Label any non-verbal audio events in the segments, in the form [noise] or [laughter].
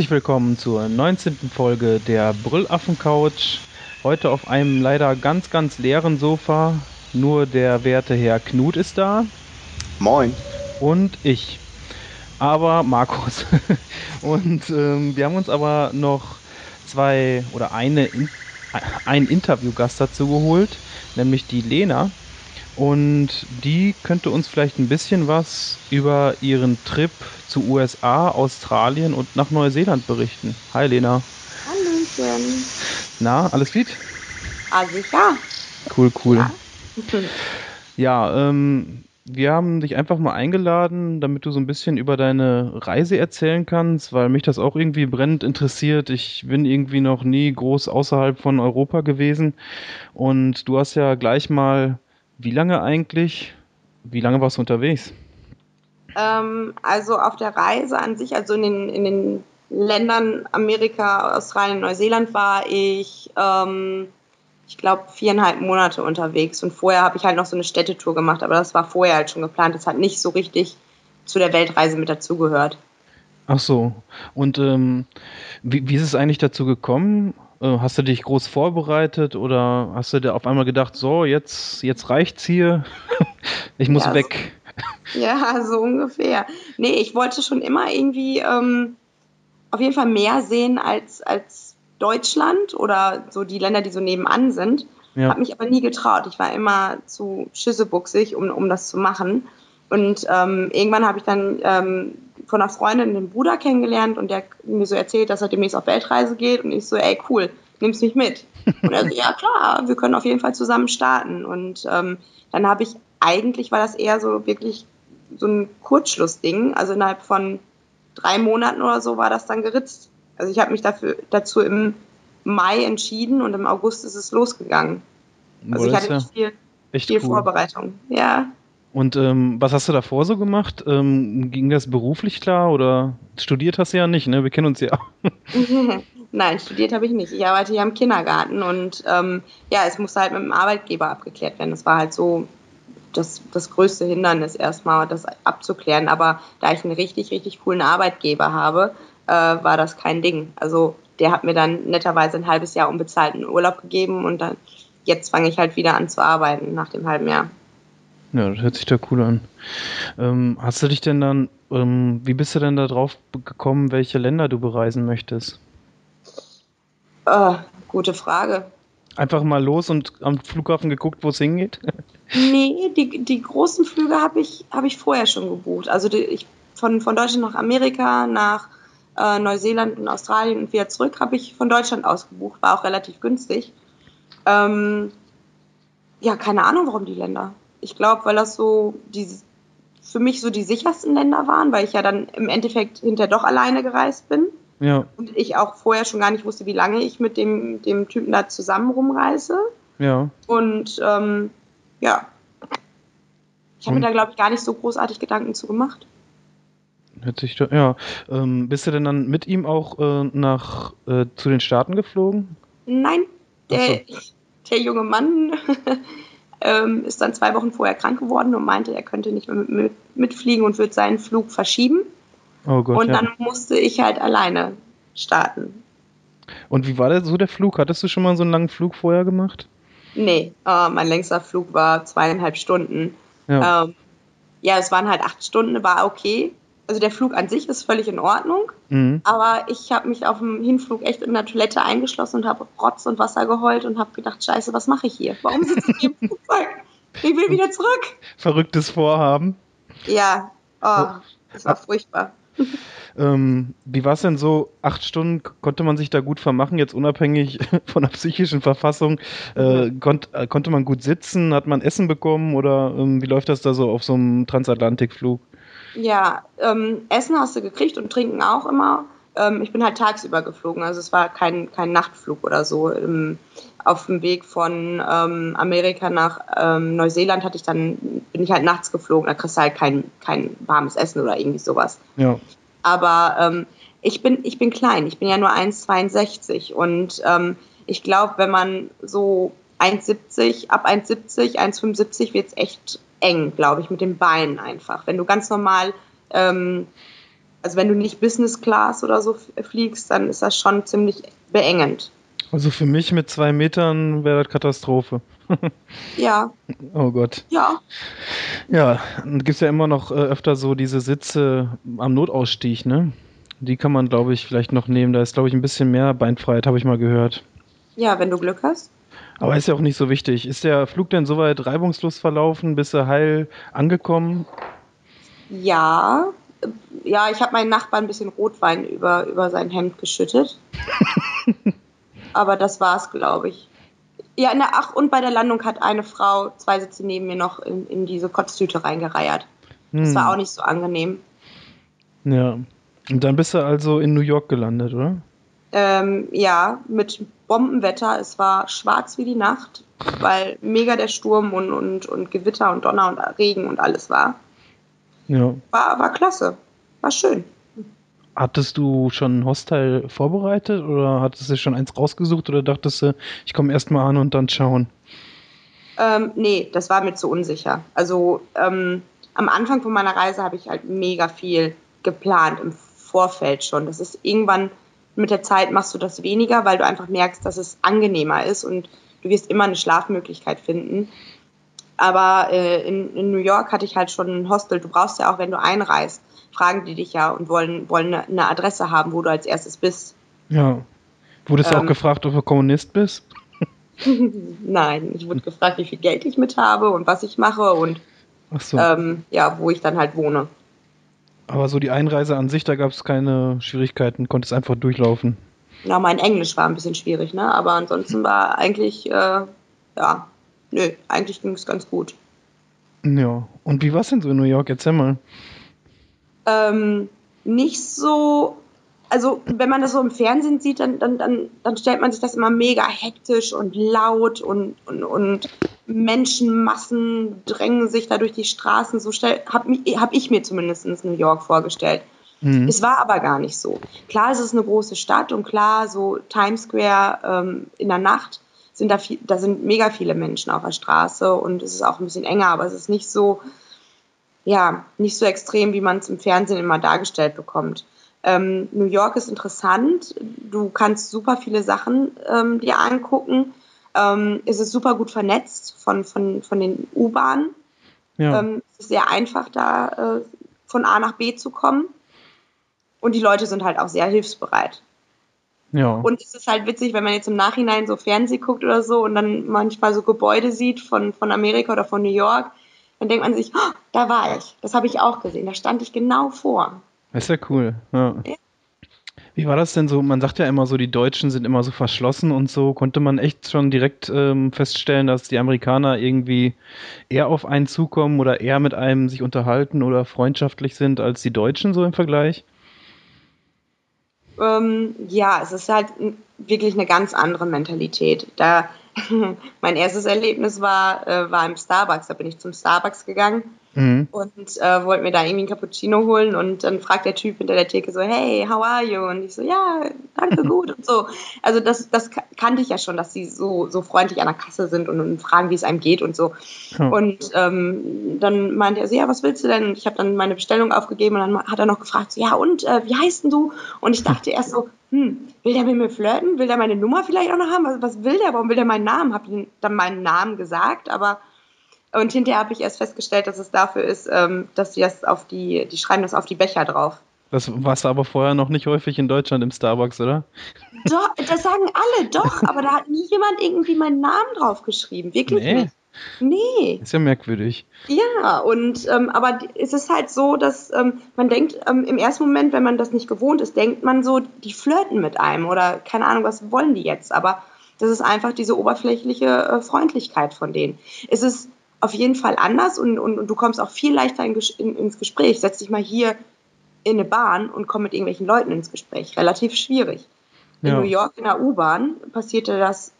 Herzlich willkommen zur 19. Folge der Brüllaffen Couch. Heute auf einem leider ganz, ganz leeren Sofa. Nur der werte Herr Knut ist da. Moin. Und ich. Aber Markus. [laughs] Und ähm, wir haben uns aber noch zwei oder eine, ein Interviewgast dazu geholt, nämlich die Lena. Und die könnte uns vielleicht ein bisschen was über ihren Trip zu USA, Australien und nach Neuseeland berichten. Hi Lena. Hallöchen. Na, alles gut? Ah, sicher. Cool, cool. Ja, ja ähm, wir haben dich einfach mal eingeladen, damit du so ein bisschen über deine Reise erzählen kannst, weil mich das auch irgendwie brennend interessiert. Ich bin irgendwie noch nie groß außerhalb von Europa gewesen und du hast ja gleich mal wie lange eigentlich? Wie lange warst du unterwegs? Ähm, also auf der Reise an sich, also in den, in den Ländern Amerika, Australien, Neuseeland war ich, ähm, ich glaube, viereinhalb Monate unterwegs. Und vorher habe ich halt noch so eine Städtetour gemacht, aber das war vorher halt schon geplant. Das hat nicht so richtig zu der Weltreise mit dazugehört. Ach so. Und ähm, wie, wie ist es eigentlich dazu gekommen? Äh, hast du dich groß vorbereitet oder hast du dir auf einmal gedacht, so, jetzt, jetzt reicht's hier, [laughs] ich muss ja, weg? So, [laughs] ja, so ungefähr. Nee, ich wollte schon immer irgendwie ähm, auf jeden Fall mehr sehen als, als Deutschland oder so die Länder, die so nebenan sind. Ja. Habe mich aber nie getraut. Ich war immer zu schüssebuchsig, um, um das zu machen. Und ähm, irgendwann habe ich dann ähm, von einer Freundin den Bruder kennengelernt und der mir so erzählt, dass er demnächst auf Weltreise geht und ich so, ey cool, nimmst mich mit. Und er so, ja klar, wir können auf jeden Fall zusammen starten. Und ähm, dann habe ich, eigentlich war das eher so wirklich so ein Kurzschlussding. Also innerhalb von drei Monaten oder so war das dann geritzt. Also ich habe mich dafür, dazu im Mai entschieden und im August ist es losgegangen. Also Boah, ich hatte nicht viel, viel cool. Vorbereitung. Ja. Und ähm, was hast du davor so gemacht? Ähm, ging das beruflich klar oder studiert hast du ja nicht, ne? Wir kennen uns ja. [laughs] Nein, studiert habe ich nicht. Ich arbeite hier im Kindergarten und ähm, ja, es musste halt mit dem Arbeitgeber abgeklärt werden. Das war halt so das, das größte Hindernis erstmal, das abzuklären. Aber da ich einen richtig, richtig coolen Arbeitgeber habe, äh, war das kein Ding. Also der hat mir dann netterweise ein halbes Jahr unbezahlten Urlaub gegeben und dann jetzt fange ich halt wieder an zu arbeiten nach dem halben Jahr. Ja, das hört sich da cool an. Ähm, hast du dich denn dann, ähm, wie bist du denn da drauf gekommen, welche Länder du bereisen möchtest? Oh, gute Frage. Einfach mal los und am Flughafen geguckt, wo es hingeht? [laughs] nee, die, die großen Flüge habe ich, hab ich vorher schon gebucht. Also die, ich, von, von Deutschland nach Amerika, nach äh, Neuseeland und Australien und wieder zurück habe ich von Deutschland aus gebucht. War auch relativ günstig. Ähm, ja, keine Ahnung, warum die Länder. Ich glaube, weil das so die, für mich so die sichersten Länder waren, weil ich ja dann im Endeffekt hinterher doch alleine gereist bin. Ja. Und ich auch vorher schon gar nicht wusste, wie lange ich mit dem, dem Typen da zusammen rumreise. Ja. Und ähm, ja. Ich habe mir da, glaube ich, gar nicht so großartig Gedanken zu gemacht. Hört sich ja. Ähm, bist du denn dann mit ihm auch äh, nach äh, zu den Staaten geflogen? Nein, der, so. der junge Mann [laughs] ähm, ist dann zwei Wochen vorher krank geworden und meinte, er könnte nicht mehr mit, mit, mitfliegen und wird seinen Flug verschieben. Oh Gott, und dann ja. musste ich halt alleine starten. Und wie war der, so der Flug? Hattest du schon mal so einen langen Flug vorher gemacht? Nee, äh, mein längster Flug war zweieinhalb Stunden. Ja. Ähm, ja, es waren halt acht Stunden, war okay also der Flug an sich ist völlig in Ordnung, mhm. aber ich habe mich auf dem Hinflug echt in der Toilette eingeschlossen und habe Rotz und Wasser geheult und habe gedacht, scheiße, was mache ich hier? Warum sitze ich hier im [laughs] Flugzeug? Ich will wieder zurück. Verrücktes Vorhaben. Ja, oh, das war furchtbar. [laughs] Ähm, wie war es denn so? Acht Stunden konnte man sich da gut vermachen, jetzt unabhängig [laughs] von der psychischen Verfassung. Äh, mhm. konnt, äh, konnte man gut sitzen? Hat man Essen bekommen? Oder ähm, wie läuft das da so auf so einem Transatlantikflug? Ja, ähm, Essen hast du gekriegt und Trinken auch immer. Ähm, ich bin halt tagsüber geflogen, also es war kein, kein Nachtflug oder so. Ähm, auf dem Weg von ähm, Amerika nach ähm, Neuseeland hatte ich dann, bin ich halt nachts geflogen, da kriegst du halt kein, kein warmes Essen oder irgendwie sowas. Ja. Aber ähm, ich bin, ich bin klein, ich bin ja nur 1,62 und ähm, ich glaube, wenn man so 1,70, ab 1,70, 1,75 wird es echt eng, glaube ich, mit den Beinen einfach. Wenn du ganz normal ähm, Also wenn du nicht Business Class oder so fliegst, dann ist das schon ziemlich beengend. Also für mich mit zwei Metern wäre das Katastrophe. [laughs] ja. Oh Gott. Ja. Ja, dann gibt es ja immer noch äh, öfter so diese Sitze am Notausstieg, ne? Die kann man, glaube ich, vielleicht noch nehmen. Da ist, glaube ich, ein bisschen mehr Beinfreiheit, habe ich mal gehört. Ja, wenn du Glück hast. Aber ist ja auch nicht so wichtig. Ist der Flug denn soweit reibungslos verlaufen? Bist du heil angekommen? Ja. Ja, ich habe meinen Nachbarn ein bisschen Rotwein über, über sein Hemd geschüttet. [laughs] Aber das war's, glaube ich. Ja, na, ach, und bei der Landung hat eine Frau zwei Sitze neben mir noch in, in diese Kotztüte reingereiert. Das hm. war auch nicht so angenehm. Ja. Und dann bist du also in New York gelandet, oder? Ähm, ja, mit Bombenwetter. Es war schwarz wie die Nacht, weil mega der Sturm und, und, und Gewitter und Donner und Regen und alles war. Ja. War, war klasse. War schön. Hattest du schon ein Hostel vorbereitet oder hattest du schon eins rausgesucht oder dachtest du, ich komme erstmal an und dann schauen? Ähm, nee, das war mir zu unsicher. Also ähm, am Anfang von meiner Reise habe ich halt mega viel geplant im Vorfeld schon. Das ist irgendwann mit der Zeit machst du das weniger, weil du einfach merkst, dass es angenehmer ist und du wirst immer eine Schlafmöglichkeit finden. Aber äh, in, in New York hatte ich halt schon ein Hostel. Du brauchst ja auch, wenn du einreist, fragen die dich ja und wollen, wollen eine Adresse haben, wo du als erstes bist. Ja. Wurdest du ähm, auch gefragt, ob du Kommunist bist? [laughs] Nein, ich wurde gefragt, wie viel Geld ich mit habe und was ich mache und so. ähm, ja, wo ich dann halt wohne. Aber so die Einreise an sich, da gab es keine Schwierigkeiten, konntest einfach durchlaufen. Ja, mein Englisch war ein bisschen schwierig, ne? Aber ansonsten war eigentlich, äh, ja, nö, eigentlich ging es ganz gut. Ja, und wie war es denn so in New York? Erzähl mal ähm, nicht so, also wenn man das so im Fernsehen sieht, dann, dann, dann, dann stellt man sich das immer mega hektisch und laut und, und, und Menschenmassen drängen sich da durch die Straßen. So habe hab ich mir zumindest New York vorgestellt. Mhm. Es war aber gar nicht so. Klar, es ist eine große Stadt und klar, so Times Square ähm, in der Nacht sind da, viel, da sind mega viele Menschen auf der Straße und es ist auch ein bisschen enger, aber es ist nicht so, ja, nicht so extrem, wie man es im Fernsehen immer dargestellt bekommt. Ähm, New York ist interessant. Du kannst super viele Sachen ähm, dir angucken. Ähm, es ist super gut vernetzt von, von, von den U-Bahnen. Ja. Ähm, es ist sehr einfach, da äh, von A nach B zu kommen. Und die Leute sind halt auch sehr hilfsbereit. Ja. Und es ist halt witzig, wenn man jetzt im Nachhinein so Fernsehen guckt oder so und dann manchmal so Gebäude sieht von, von Amerika oder von New York dann denkt man sich, oh, da war ich. Das habe ich auch gesehen. Da stand ich genau vor. Das ist ja cool. Ja. Ja. Wie war das denn so? Man sagt ja immer so, die Deutschen sind immer so verschlossen und so. Konnte man echt schon direkt ähm, feststellen, dass die Amerikaner irgendwie eher auf einen zukommen oder eher mit einem sich unterhalten oder freundschaftlich sind als die Deutschen so im Vergleich? Ähm, ja, es ist halt wirklich eine ganz andere Mentalität. Da [laughs] mein erstes Erlebnis war, äh, war im Starbucks. Da bin ich zum Starbucks gegangen mhm. und äh, wollte mir da irgendwie ein Cappuccino holen und dann fragt der Typ hinter der Theke so, hey, how are you? Und ich so, ja, danke, [laughs] gut und so. Also das, das kannte ich ja schon, dass sie so, so freundlich an der Kasse sind und, und fragen, wie es einem geht und so. Mhm. Und ähm, dann meinte er so, ja, was willst du denn? Und ich habe dann meine Bestellung aufgegeben und dann hat er noch gefragt, so, ja und, äh, wie heißt denn du? Und ich dachte erst so, hm, will der mit mir flirten? Will der meine Nummer vielleicht auch noch haben? Was, was will der? Warum will der meinen Namen? Hab ihm dann meinen Namen gesagt, aber und hinterher habe ich erst festgestellt, dass es dafür ist, ähm, dass sie das auf die, die schreiben das auf die Becher drauf. Das warst du aber vorher noch nicht häufig in Deutschland im Starbucks, oder? Doch, das sagen alle, doch, [laughs] aber da hat nie jemand irgendwie meinen Namen draufgeschrieben. Wirklich nee. nicht. Nee. Ist ja merkwürdig. Ja, und ähm, aber es ist halt so, dass ähm, man denkt, ähm, im ersten Moment, wenn man das nicht gewohnt ist, denkt man so, die flirten mit einem oder keine Ahnung, was wollen die jetzt? Aber das ist einfach diese oberflächliche äh, Freundlichkeit von denen. Es ist auf jeden Fall anders und, und, und du kommst auch viel leichter in, in, ins Gespräch. Setz dich mal hier in eine Bahn und komm mit irgendwelchen Leuten ins Gespräch. Relativ schwierig. In ja. New York in der U-Bahn passierte das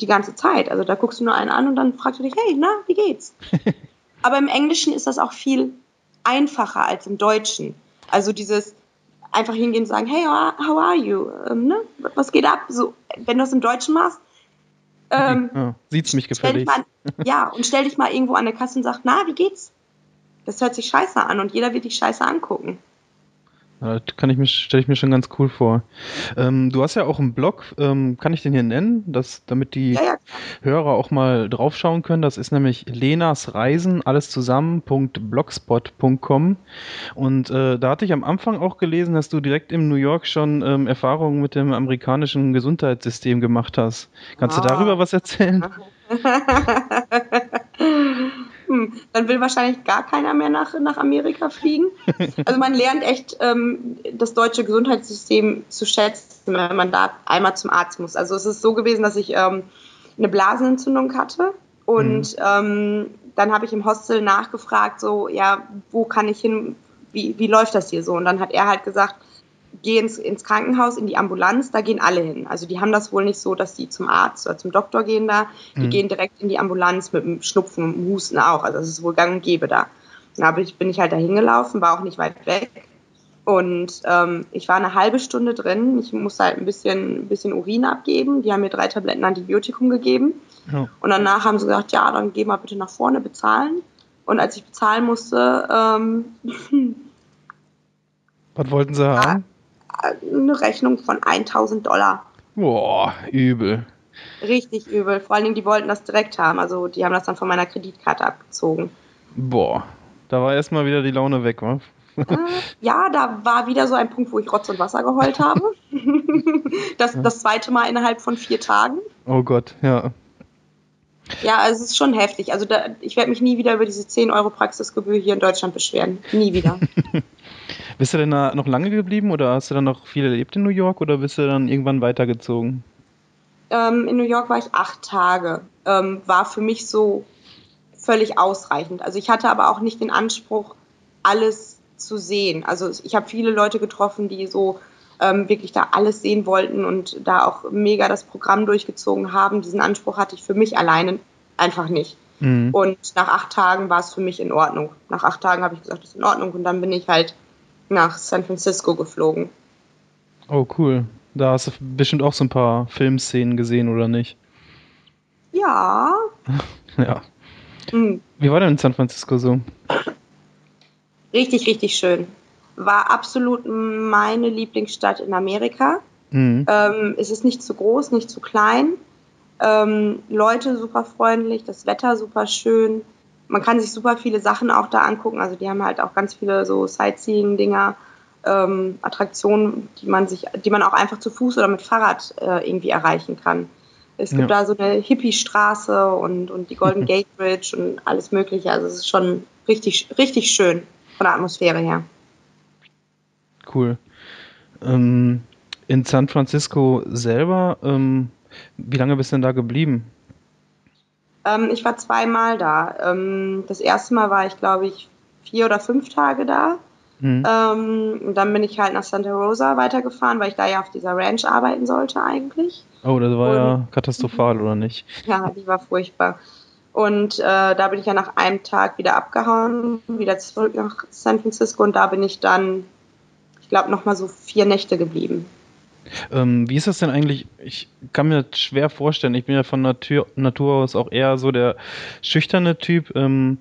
die ganze Zeit. Also da guckst du nur einen an und dann fragst du dich, hey, na, wie geht's? [laughs] Aber im Englischen ist das auch viel einfacher als im Deutschen. Also dieses einfach hingehen und sagen, hey, how are you? Ähm, ne? Was geht ab? So, wenn du das im Deutschen machst, ähm, ja, sieht's mich gefällig. Mal, [laughs] ja, und stell dich mal irgendwo an der Kasse und sag, na, wie geht's? Das hört sich scheiße an und jeder wird dich scheiße angucken. Ja, kann ich mich, stelle ich mir schon ganz cool vor. Ähm, du hast ja auch einen Blog, ähm, kann ich den hier nennen, dass, damit die ja, ja. Hörer auch mal draufschauen können. Das ist nämlich Lenas Reisen, alles zusammen.blogspot.com. Und äh, da hatte ich am Anfang auch gelesen, dass du direkt in New York schon ähm, Erfahrungen mit dem amerikanischen Gesundheitssystem gemacht hast. Kannst ah. du darüber was erzählen? [laughs] dann will wahrscheinlich gar keiner mehr nach, nach Amerika fliegen. [laughs] Also man lernt echt ähm, das deutsche Gesundheitssystem zu schätzen, wenn man da einmal zum Arzt muss. Also es ist so gewesen, dass ich ähm, eine Blasenentzündung hatte und mhm. ähm, dann habe ich im Hostel nachgefragt, so, ja, wo kann ich hin, wie, wie läuft das hier so? Und dann hat er halt gesagt, geh ins, ins Krankenhaus, in die Ambulanz, da gehen alle hin. Also die haben das wohl nicht so, dass die zum Arzt oder zum Doktor gehen da. Die mhm. gehen direkt in die Ambulanz mit dem Schnupfen und Husten auch. Also das ist wohl gang und gäbe da. Da ich, bin ich halt da hingelaufen, war auch nicht weit weg. Und ähm, ich war eine halbe Stunde drin. Ich musste halt ein bisschen, ein bisschen Urin abgeben. Die haben mir drei Tabletten Antibiotikum gegeben. Ja. Und danach haben sie gesagt, ja, dann geh mal bitte nach vorne bezahlen. Und als ich bezahlen musste, ähm, [laughs] was wollten sie haben? Eine Rechnung von 1000 Dollar. Boah, übel. Richtig übel. Vor allen Dingen, die wollten das direkt haben. Also, die haben das dann von meiner Kreditkarte abgezogen. Boah, da war erstmal wieder die Laune weg, wa? Äh, ja, da war wieder so ein Punkt, wo ich Rotz und Wasser geheult habe. [laughs] das, das zweite Mal innerhalb von vier Tagen. Oh Gott, ja. Ja, also es ist schon heftig. Also da, ich werde mich nie wieder über diese 10 Euro Praxisgebühr hier in Deutschland beschweren. Nie wieder. [laughs] Bist du denn da noch lange geblieben oder hast du dann noch viel erlebt in New York oder bist du dann irgendwann weitergezogen? Ähm, in New York war ich acht Tage. Ähm, war für mich so völlig ausreichend. Also ich hatte aber auch nicht den Anspruch, alles zu sehen. Also ich habe viele Leute getroffen, die so ähm, wirklich da alles sehen wollten und da auch mega das Programm durchgezogen haben. Diesen Anspruch hatte ich für mich alleine einfach nicht. Mhm. Und nach acht Tagen war es für mich in Ordnung. Nach acht Tagen habe ich gesagt, das ist in Ordnung. Und dann bin ich halt nach San Francisco geflogen. Oh, cool. Da hast du bestimmt auch so ein paar Filmszenen gesehen, oder nicht? Ja. [laughs] ja. Mhm. Wie war denn in San Francisco so? Richtig, richtig schön. War absolut meine Lieblingsstadt in Amerika. Mhm. Ähm, es ist nicht zu groß, nicht zu klein. Ähm, Leute super freundlich, das Wetter super schön man kann sich super viele Sachen auch da angucken. Also die haben halt auch ganz viele so Sightseeing-Dinger, ähm, Attraktionen, die man sich, die man auch einfach zu Fuß oder mit Fahrrad äh, irgendwie erreichen kann. Es gibt ja. da so eine Hippie-Straße und, und die Golden [laughs] Gate Bridge und alles Mögliche. Also es ist schon richtig, richtig schön von der Atmosphäre her. Cool. Ähm, in San Francisco selber, ähm, wie lange bist du denn da geblieben? Ähm, ich war zweimal da. Ähm, das erste Mal war ich, glaube ich, vier oder fünf Tage da. Mhm. Ähm, und dann bin ich halt nach Santa Rosa weitergefahren, weil ich da ja auf dieser Ranch arbeiten sollte eigentlich. Oh, das war und, ja katastrophal, oder nicht? Ja, die war furchtbar. Und äh, da bin ich ja nach einem Tag wieder abgehauen, wieder zurück nach San Francisco und da bin ich dann, ich glaube, nochmal so vier Nächte geblieben. Ähm, wie ist das denn eigentlich? Ich kann mir das schwer vorstellen. Ich bin ja von Natur, Natur aus auch eher so der schüchterne Typ. Ähm,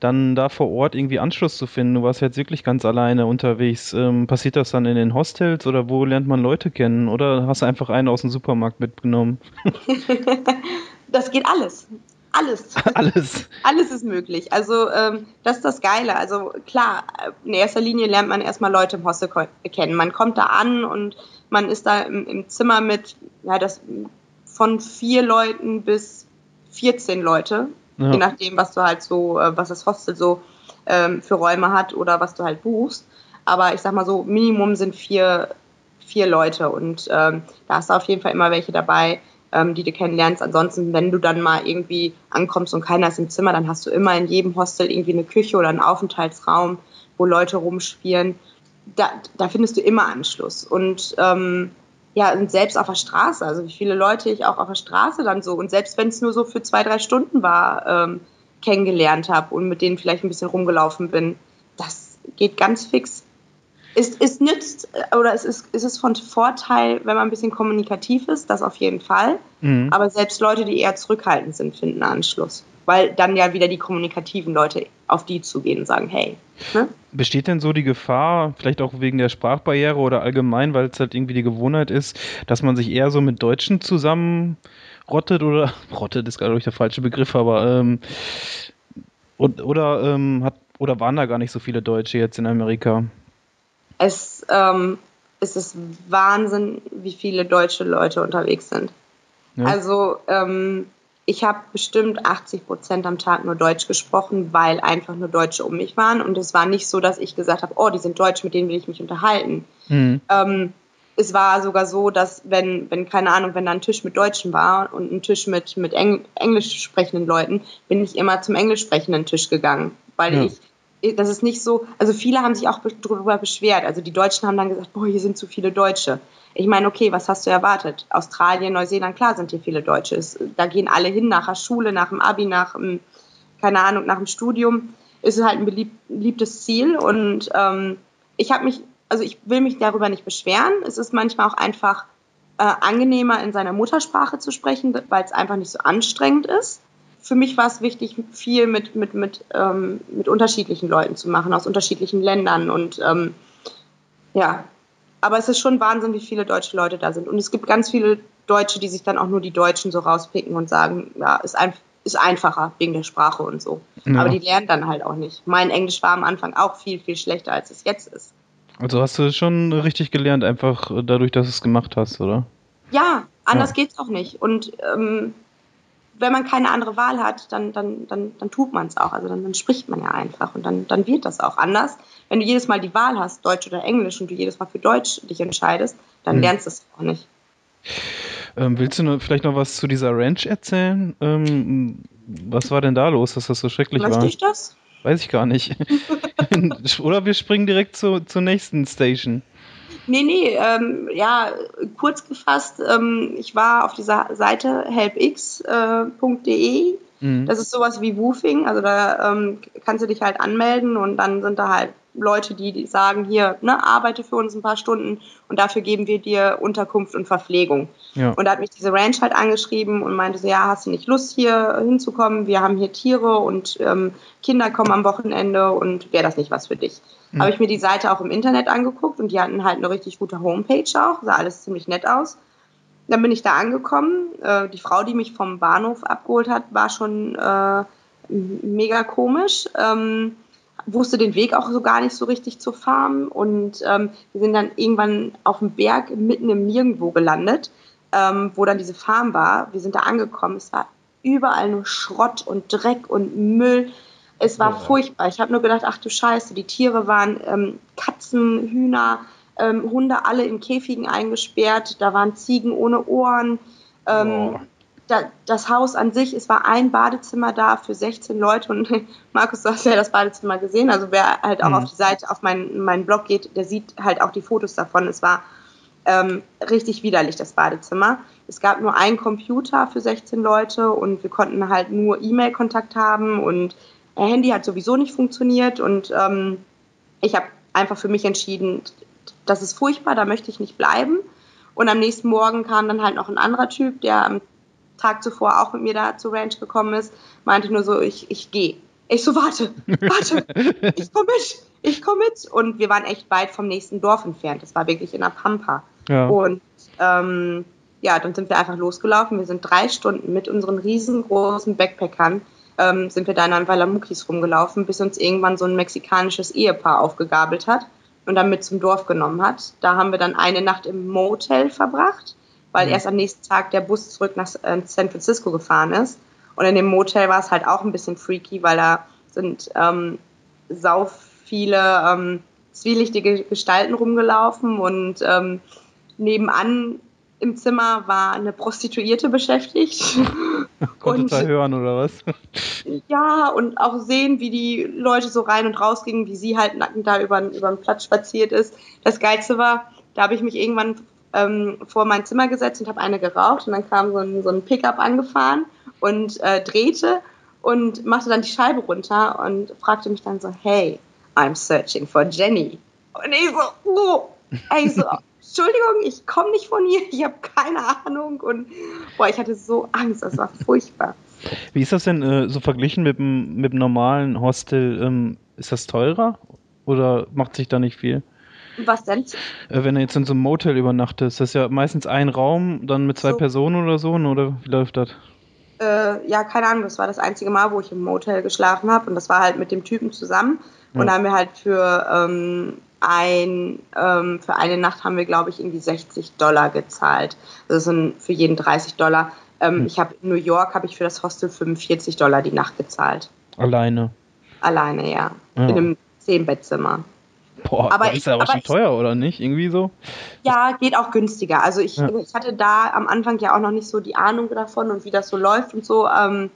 dann da vor Ort irgendwie Anschluss zu finden. Du warst jetzt wirklich ganz alleine unterwegs. Ähm, passiert das dann in den Hostels oder wo lernt man Leute kennen? Oder hast du einfach einen aus dem Supermarkt mitgenommen? [laughs] das geht alles. Alles. [laughs] Alles. Alles ist möglich. Also ähm, das ist das Geile. Also klar, in erster Linie lernt man erstmal Leute im Hostel kennen. Man kommt da an und man ist da im, im Zimmer mit, ja, das von vier Leuten bis 14 Leute, ja. je nachdem, was du halt so, äh, was das Hostel so ähm, für Räume hat oder was du halt buchst. Aber ich sag mal so, Minimum sind vier, vier Leute und ähm, da hast du auf jeden Fall immer welche dabei, ähm, die du kennenlernst. Ansonsten, wenn du dann mal irgendwie ankommst und keiner ist im Zimmer, dann hast du immer in jedem Hostel irgendwie eine Küche oder einen Aufenthaltsraum, wo Leute rumspielen. Da, da findest du immer Anschluss. Und ähm, ja, und selbst auf der Straße, also wie viele Leute ich auch auf der Straße dann so, und selbst wenn es nur so für zwei, drei Stunden war, ähm, kennengelernt habe und mit denen vielleicht ein bisschen rumgelaufen bin, das geht ganz fix es, es nützt oder es ist, es ist von Vorteil, wenn man ein bisschen kommunikativ ist, das auf jeden Fall. Mhm. Aber selbst Leute, die eher zurückhaltend sind, finden Anschluss. Weil dann ja wieder die kommunikativen Leute auf die zugehen und sagen, hey. Ne? Besteht denn so die Gefahr, vielleicht auch wegen der Sprachbarriere oder allgemein, weil es halt irgendwie die Gewohnheit ist, dass man sich eher so mit Deutschen zusammenrottet oder [laughs] rottet ist glaube ich der falsche Begriff, aber ähm, oder ähm, hat oder waren da gar nicht so viele Deutsche jetzt in Amerika? Es, ähm, es ist Wahnsinn, wie viele deutsche Leute unterwegs sind. Ja. Also ähm, ich habe bestimmt 80 Prozent am Tag nur Deutsch gesprochen, weil einfach nur Deutsche um mich waren. Und es war nicht so, dass ich gesagt habe, oh, die sind Deutsch, mit denen will ich mich unterhalten. Mhm. Ähm, es war sogar so, dass wenn, wenn, keine Ahnung, wenn da ein Tisch mit Deutschen war und ein Tisch mit, mit Eng englisch sprechenden Leuten, bin ich immer zum englisch sprechenden Tisch gegangen, weil ja. ich das ist nicht so, also viele haben sich auch darüber beschwert. Also die Deutschen haben dann gesagt, boah, hier sind zu viele Deutsche. Ich meine, okay, was hast du erwartet? Australien, Neuseeland, klar sind hier viele Deutsche. Da gehen alle hin nach der Schule, nach dem Abi, nach dem, keine Ahnung, nach dem Studium. Ist halt ein beliebtes Ziel und ähm, ich habe mich, also ich will mich darüber nicht beschweren. Es ist manchmal auch einfach äh, angenehmer, in seiner Muttersprache zu sprechen, weil es einfach nicht so anstrengend ist. Für mich war es wichtig, viel mit, mit, mit, ähm, mit unterschiedlichen Leuten zu machen, aus unterschiedlichen Ländern und ähm, ja, aber es ist schon Wahnsinn, wie viele deutsche Leute da sind. Und es gibt ganz viele Deutsche, die sich dann auch nur die Deutschen so rauspicken und sagen, ja, ist, ein, ist einfacher wegen der Sprache und so. Ja. Aber die lernen dann halt auch nicht. Mein Englisch war am Anfang auch viel, viel schlechter, als es jetzt ist. Also hast du schon richtig gelernt, einfach dadurch, dass du es gemacht hast, oder? Ja, anders ja. geht's auch nicht. Und ähm, wenn man keine andere Wahl hat, dann, dann, dann, dann tut man es auch. Also dann, dann, spricht man ja einfach und dann, dann wird das auch anders. Wenn du jedes Mal die Wahl hast, Deutsch oder Englisch, und du jedes Mal für Deutsch dich entscheidest, dann hm. lernst du es auch nicht. Ähm, willst du vielleicht noch was zu dieser Ranch erzählen? Ähm, was war denn da los, dass das so schrecklich Weißt war? Weißt du das? Weiß ich gar nicht. [laughs] [laughs] oder wir springen direkt zu, zur nächsten Station. Nee, nee, ähm, ja, kurz gefasst, ähm, ich war auf dieser Seite helpx.de. Äh, mhm. Das ist sowas wie Woofing, also da ähm, kannst du dich halt anmelden und dann sind da halt Leute, die, die sagen, hier, ne, arbeite für uns ein paar Stunden und dafür geben wir dir Unterkunft und Verpflegung. Ja. Und da hat mich diese Ranch halt angeschrieben und meinte so, ja, hast du nicht Lust hier hinzukommen? Wir haben hier Tiere und ähm, Kinder kommen am Wochenende und wäre das nicht was für dich? Mhm. Habe ich mir die Seite auch im Internet angeguckt und die hatten halt eine richtig gute Homepage auch, sah alles ziemlich nett aus. Dann bin ich da angekommen. Äh, die Frau, die mich vom Bahnhof abgeholt hat, war schon äh, mega komisch. Ähm, wusste den Weg auch so gar nicht so richtig zur Farm und ähm, wir sind dann irgendwann auf dem Berg mitten im Nirgendwo gelandet, ähm, wo dann diese Farm war. Wir sind da angekommen, es war überall nur Schrott und Dreck und Müll. Es war ja. furchtbar. Ich habe nur gedacht, ach du Scheiße, die Tiere waren ähm, Katzen, Hühner, ähm, Hunde alle in Käfigen eingesperrt. Da waren Ziegen ohne Ohren. Ähm, da, das Haus an sich, es war ein Badezimmer da für 16 Leute und [laughs] Markus, du hast ja das Badezimmer gesehen, also wer halt auch mhm. auf die Seite, auf meinen, meinen Blog geht, der sieht halt auch die Fotos davon. Es war ähm, richtig widerlich, das Badezimmer. Es gab nur einen Computer für 16 Leute und wir konnten halt nur E-Mail-Kontakt haben und Handy hat sowieso nicht funktioniert und ähm, ich habe einfach für mich entschieden, das ist furchtbar, da möchte ich nicht bleiben. Und am nächsten Morgen kam dann halt noch ein anderer Typ, der am Tag zuvor auch mit mir da zur Ranch gekommen ist, meinte nur so, ich, ich gehe. Ich so, warte, warte, [laughs] ich komme mit, ich komme mit. Und wir waren echt weit vom nächsten Dorf entfernt. Das war wirklich in der Pampa. Ja. Und ähm, ja, dann sind wir einfach losgelaufen. Wir sind drei Stunden mit unseren riesengroßen Backpackern ähm, sind wir da in einem Walamukis rumgelaufen, bis uns irgendwann so ein mexikanisches Ehepaar aufgegabelt hat und dann mit zum Dorf genommen hat. Da haben wir dann eine Nacht im Motel verbracht weil mhm. erst am nächsten Tag der Bus zurück nach äh, San Francisco gefahren ist. Und in dem Motel war es halt auch ein bisschen freaky, weil da sind ähm, sau viele ähm, zwielichtige Gestalten rumgelaufen und ähm, nebenan im Zimmer war eine Prostituierte beschäftigt. [laughs] Konnte da hören oder was? [laughs] Ja, und auch sehen, wie die Leute so rein und raus gingen, wie sie halt nackend da über, über den Platz spaziert ist. Das Geilste war, da habe ich mich irgendwann ähm, vor mein Zimmer gesetzt und habe eine geraucht und dann kam so ein, so ein Pickup angefahren und äh, drehte und machte dann die Scheibe runter und fragte mich dann so, hey, I'm searching for Jenny. Und ich so, oh, ich so, Entschuldigung, ich komme nicht von hier, ich habe keine Ahnung. Und boah, ich hatte so Angst, das war furchtbar. Wie ist das denn äh, so verglichen mit dem, mit dem normalen Hostel? Ähm, ist das teurer oder macht sich da nicht viel? Was denn? Äh, wenn du jetzt in so einem Motel übernachtest, das ist ja meistens ein Raum, dann mit zwei so. Personen oder so, oder wie läuft das? Äh, ja, keine Ahnung, das war das einzige Mal, wo ich im Motel geschlafen habe und das war halt mit dem Typen zusammen. Ja. Und da haben wir halt für ähm, ein, ähm, für eine Nacht haben wir, glaube ich, irgendwie 60 Dollar gezahlt. Das sind für jeden 30 Dollar. Ähm, hm. Ich habe in New York habe ich für das Hostel 45 Dollar die Nacht gezahlt. Alleine. Alleine, ja. ja. In einem Zehnbettzimmer. Boah, aber das ist ja aber schon ich, teuer, oder nicht? Irgendwie so? Ja, geht auch günstiger. Also ich, ja. ich hatte da am Anfang ja auch noch nicht so die Ahnung davon und wie das so läuft und so. Ähm,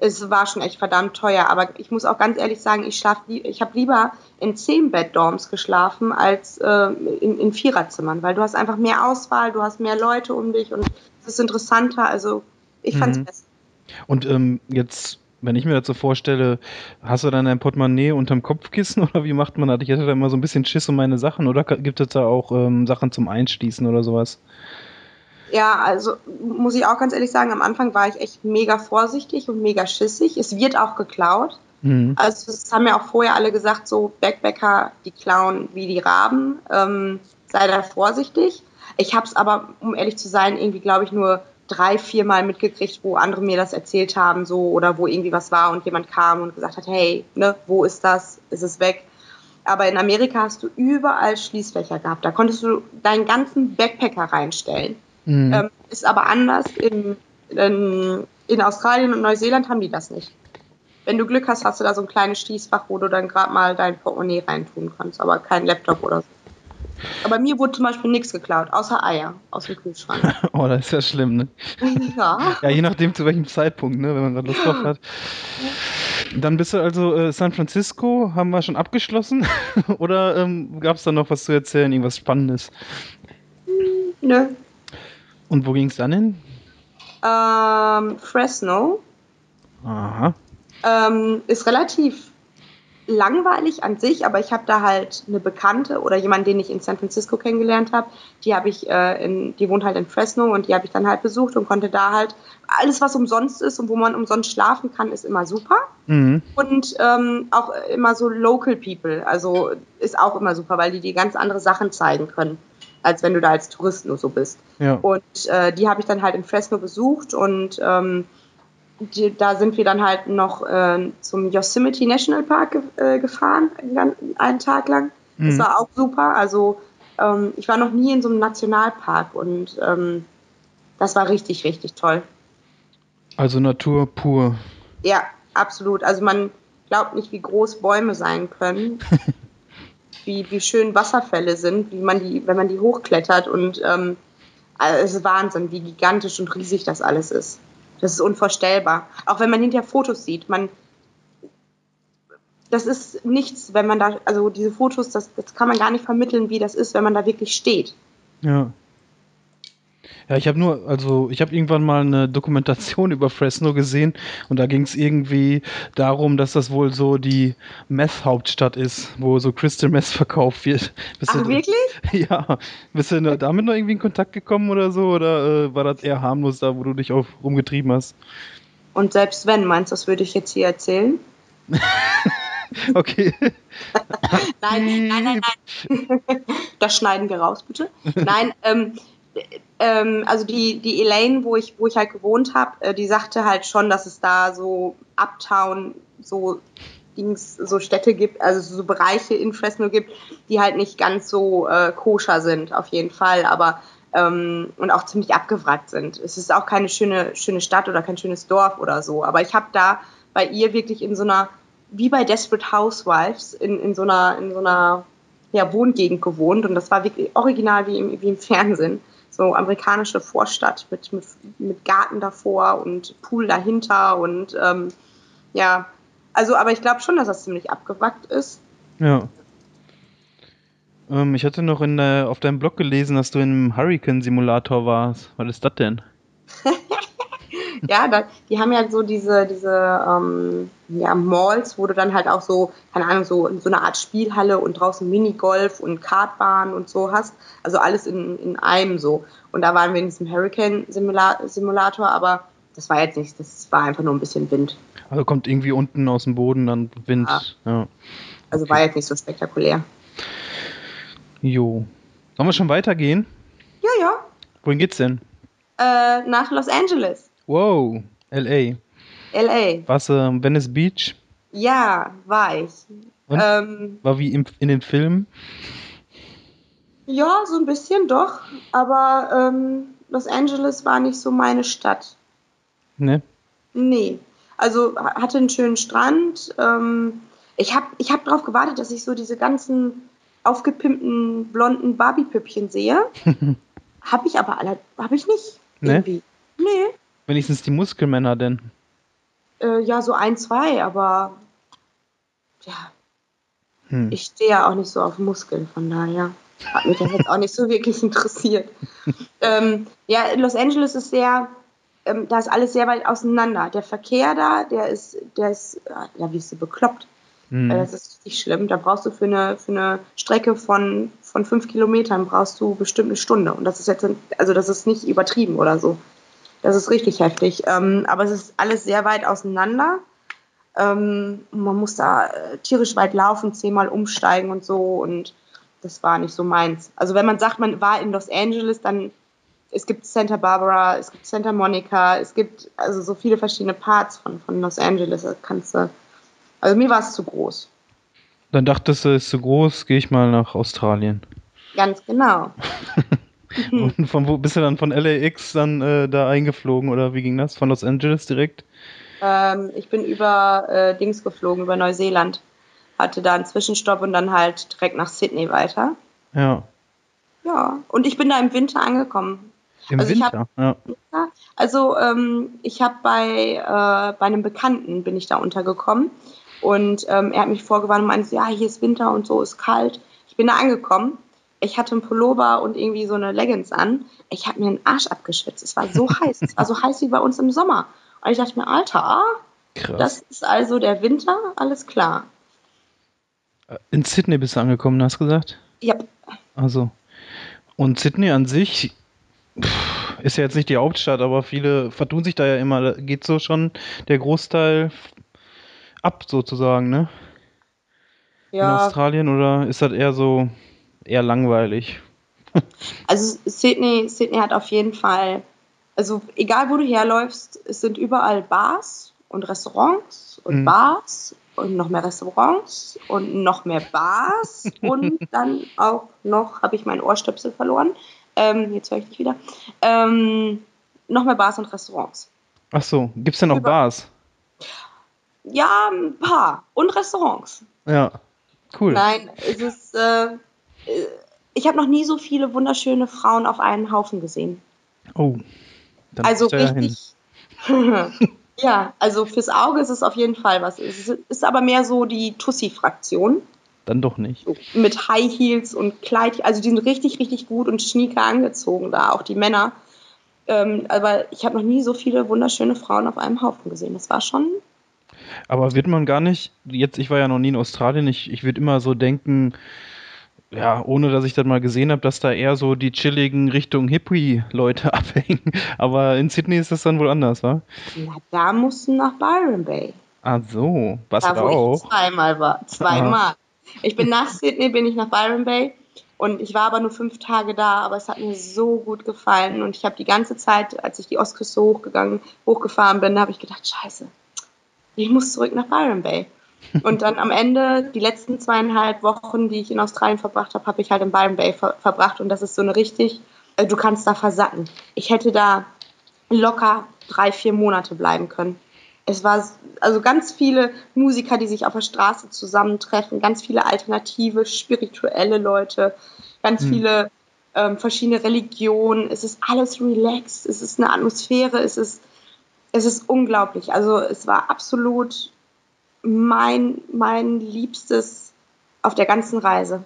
es war schon echt verdammt teuer. Aber ich muss auch ganz ehrlich sagen, ich schlaf, ich habe lieber in zehn Bettdorms geschlafen als äh, in, in Viererzimmern, weil du hast einfach mehr Auswahl, du hast mehr Leute um dich und es ist interessanter. Also ich fand es mhm. besser. Und ähm, jetzt wenn ich mir das so vorstelle, hast du dann ein Portemonnaie unterm Kopfkissen oder wie macht man das? Ich hätte da immer so ein bisschen Schiss um meine Sachen oder gibt es da auch ähm, Sachen zum Einschließen oder sowas? Ja, also muss ich auch ganz ehrlich sagen, am Anfang war ich echt mega vorsichtig und mega schissig. Es wird auch geklaut. Mhm. Also das haben ja auch vorher alle gesagt, so Backpacker, die klauen wie die Raben. Ähm, sei da vorsichtig. Ich habe es aber, um ehrlich zu sein, irgendwie glaube ich nur drei, vier Mal mitgekriegt, wo andere mir das erzählt haben, so oder wo irgendwie was war und jemand kam und gesagt hat, hey, ne, wo ist das? Ist es weg? Aber in Amerika hast du überall Schließfächer gehabt. Da konntest du deinen ganzen Backpacker reinstellen. Mhm. Ähm, ist aber anders. In, in, in Australien und Neuseeland haben die das nicht. Wenn du Glück hast, hast du da so ein kleines Schließfach, wo du dann gerade mal dein Portemonnaie reintun kannst, aber kein Laptop oder so. Aber mir wurde zum Beispiel nichts geklaut, außer Eier aus dem Kühlschrank. [laughs] oh, das ist ja schlimm, ne? Ja. ja, je nachdem zu welchem Zeitpunkt, ne, wenn man gerade Lust drauf hat. Dann bist du also äh, San Francisco, haben wir schon abgeschlossen? [laughs] Oder ähm, gab es da noch was zu erzählen, irgendwas Spannendes? Nö. Und wo ging es dann hin? Ähm, Fresno. Aha. Ähm, ist relativ langweilig an sich, aber ich habe da halt eine Bekannte oder jemanden, den ich in San Francisco kennengelernt habe. Die habe ich, äh, in, die wohnt halt in Fresno und die habe ich dann halt besucht und konnte da halt alles, was umsonst ist und wo man umsonst schlafen kann, ist immer super. Mhm. Und ähm, auch immer so Local People, also ist auch immer super, weil die dir ganz andere Sachen zeigen können, als wenn du da als Tourist nur so bist. Ja. Und äh, die habe ich dann halt in Fresno besucht und ähm, die, da sind wir dann halt noch äh, zum Yosemite National Park ge äh, gefahren, einen Tag lang. Mhm. Das war auch super. Also ähm, ich war noch nie in so einem Nationalpark und ähm, das war richtig, richtig toll. Also Natur pur. Ja, absolut. Also man glaubt nicht, wie groß Bäume sein können, [laughs] wie, wie schön Wasserfälle sind, wie man die, wenn man die hochklettert und ähm, also es ist Wahnsinn, wie gigantisch und riesig das alles ist. Das ist unvorstellbar. Auch wenn man hinterher Fotos sieht, man, das ist nichts, wenn man da, also diese Fotos, das, das kann man gar nicht vermitteln, wie das ist, wenn man da wirklich steht. Ja. Ja, ich habe nur, also ich habe irgendwann mal eine Dokumentation [laughs] über Fresno gesehen und da ging es irgendwie darum, dass das wohl so die Meth-Hauptstadt ist, wo so Crystal Meth verkauft wird. [laughs] Bist Ach, du, wirklich? [laughs] Ja. Bist du damit noch irgendwie in Kontakt gekommen oder so? Oder äh, war das eher harmlos da, wo du dich auch rumgetrieben hast? Und selbst wenn, meinst du, das würde ich jetzt hier erzählen? okay. nein, nein, nein, nein. das schneiden wir raus, bitte. Nein, ähm, ähm, also die, die Elaine, wo ich, wo ich halt gewohnt habe, äh, die sagte halt schon, dass es da so Uptown, so Dings, so Städte gibt, also so Bereiche in Fresno gibt, die halt nicht ganz so äh, koscher sind, auf jeden Fall, aber ähm, und auch ziemlich abgewrackt sind. Es ist auch keine schöne, schöne Stadt oder kein schönes Dorf oder so, aber ich habe da bei ihr wirklich in so einer, wie bei Desperate Housewives, in, in so einer, in so einer ja, Wohngegend gewohnt. Und das war wirklich original wie im, wie im Fernsehen so amerikanische Vorstadt mit, mit, mit Garten davor und Pool dahinter und ähm, ja, also aber ich glaube schon, dass das ziemlich abgewackt ist. Ja. Ähm, ich hatte noch in, äh, auf deinem Blog gelesen, dass du im Hurricane-Simulator warst. Was ist das denn? [laughs] ja, da, die haben ja so diese, diese ähm, ja, Malls, wo du dann halt auch so, keine Ahnung, so, so eine Art Spielhalle und draußen Minigolf und Kartbahn und so hast. Also alles in, in einem so. Und da waren wir in diesem Hurricane-Simulator, aber das war jetzt nichts, das war einfach nur ein bisschen Wind. Also kommt irgendwie unten aus dem Boden dann Wind. Ja. ja. Also okay. war jetzt nicht so spektakulär. Jo. Sollen wir schon weitergehen? Ja, ja. Wohin geht's denn? Äh, nach Los Angeles. Wow, LA. LA. Was, äh, Venice Beach? Ja, war ich. Ähm, war wie im, in den Filmen? Ja, so ein bisschen doch. Aber ähm, Los Angeles war nicht so meine Stadt. Ne? Nee. Also hatte einen schönen Strand. Ähm, ich habe ich hab darauf gewartet, dass ich so diese ganzen aufgepimpten blonden Barbie-Püppchen sehe. [laughs] habe ich aber alle, habe ich nicht. Ne? Irgendwie. Nee. Wenigstens die Muskelmänner denn? Äh, ja, so ein, zwei, aber ja. Hm. Ich stehe ja auch nicht so auf Muskeln, von daher hat mich das jetzt auch nicht so wirklich [laughs] interessiert. ähm, ja, Los Angeles ist sehr, ähm, da ist alles sehr weit auseinander. Der Verkehr da, der ist, der ist, ja, wie ist sie bekloppt. Mhm. Das ist richtig schlimm. Da brauchst du für eine, für eine Strecke von, von fünf Kilometern brauchst du bestimmt eine Stunde. Und das ist jetzt, also das ist nicht übertrieben oder so. Das ist richtig heftig. Ähm, aber es ist alles sehr weit auseinander. Ähm, man muss da äh, tierisch weit laufen, zehnmal umsteigen und so. Und das war nicht so meins. Also wenn man sagt, man war in Los Angeles, dann es gibt Santa Barbara, es gibt Santa Monica, es gibt also so viele verschiedene Parts von, von Los Angeles. Da kannst du also mir war es zu groß. Dann dachtest du, es ist zu groß, gehe ich mal nach Australien. Ganz genau. [laughs] Und von wo bist du dann von LAX dann äh, da eingeflogen oder wie ging das? Von Los Angeles direkt? Ähm, ich bin über äh, Dings geflogen, über Neuseeland. Hatte da einen Zwischenstopp und dann halt direkt nach Sydney weiter. Ja. Ja, und ich bin da im Winter angekommen. Im also Winter, hab, ja. Also ähm, ich habe bei, äh, bei einem Bekannten bin ich da untergekommen und ähm, er hat mich vorgewarnt und meinte, ja, hier ist Winter und so, ist kalt. Ich bin da angekommen. Ich hatte einen Pullover und irgendwie so eine Leggings an. Ich habe mir den Arsch abgeschwitzt. Es war so [laughs] heiß. Es war so heiß wie bei uns im Sommer. Und ich dachte mir, Alter, Krass. das ist also der Winter, alles klar. In Sydney bist du angekommen, hast du gesagt? Ja. Also. Und Sydney an sich pff, ist ja jetzt nicht die Hauptstadt, aber viele vertun sich da ja immer. Da geht so schon der Großteil ab, sozusagen, ne? Ja. In Australien oder ist das eher so eher langweilig? [laughs] also Sydney, Sydney hat auf jeden Fall, also egal wo du herläufst, es sind überall Bars und Restaurants und mhm. Bars und noch mehr Restaurants und noch mehr Bars [laughs] und dann auch noch, habe ich meinen Ohrstöpsel verloren, ähm, jetzt höre ich dich wieder, ähm, noch mehr Bars und Restaurants. Ach so, gibt es denn auch Über Bars? Ja, ein paar. Und Restaurants. Ja, cool. Nein, es ist. Äh ich habe noch nie so viele wunderschöne Frauen auf einen Haufen gesehen. Oh. Dann also richtig. [laughs] ja, also fürs Auge ist es auf jeden Fall was. Es ist aber mehr so die Tussi-Fraktion. Dann doch nicht. Mit High Heels und Kleid. Also die sind richtig, richtig gut und schnieker angezogen da, auch die Männer. Ähm, aber ich habe noch nie so viele wunderschöne Frauen auf einem Haufen gesehen. Das war schon aber wird man gar nicht, jetzt, ich war ja noch nie in Australien, ich, ich würde immer so denken, ja, ohne dass ich das mal gesehen habe, dass da eher so die chilligen Richtung Hippie-Leute [laughs] abhängen. Aber in Sydney ist das dann wohl anders, wa? Na, da musst du nach Byron Bay. Ach so, was da, wo auch? Ich zweimal war. Zweimal. Aha. Ich bin nach Sydney, bin ich nach Byron Bay. Und ich war aber nur fünf Tage da, aber es hat mir so gut gefallen. Und ich habe die ganze Zeit, als ich die Ostküste hochgegangen, hochgefahren bin, habe ich gedacht, scheiße, ich muss zurück nach Byron Bay. Und dann am Ende, die letzten zweieinhalb Wochen, die ich in Australien verbracht habe, habe ich halt in Byron Bay ver verbracht. Und das ist so eine richtig, also du kannst da versacken. Ich hätte da locker drei, vier Monate bleiben können. Es war also ganz viele Musiker, die sich auf der Straße zusammentreffen, ganz viele alternative, spirituelle Leute, ganz hm. viele ähm, verschiedene Religionen. Es ist alles relaxed, es ist eine Atmosphäre, es ist es ist unglaublich. Also es war absolut mein, mein Liebstes auf der ganzen Reise.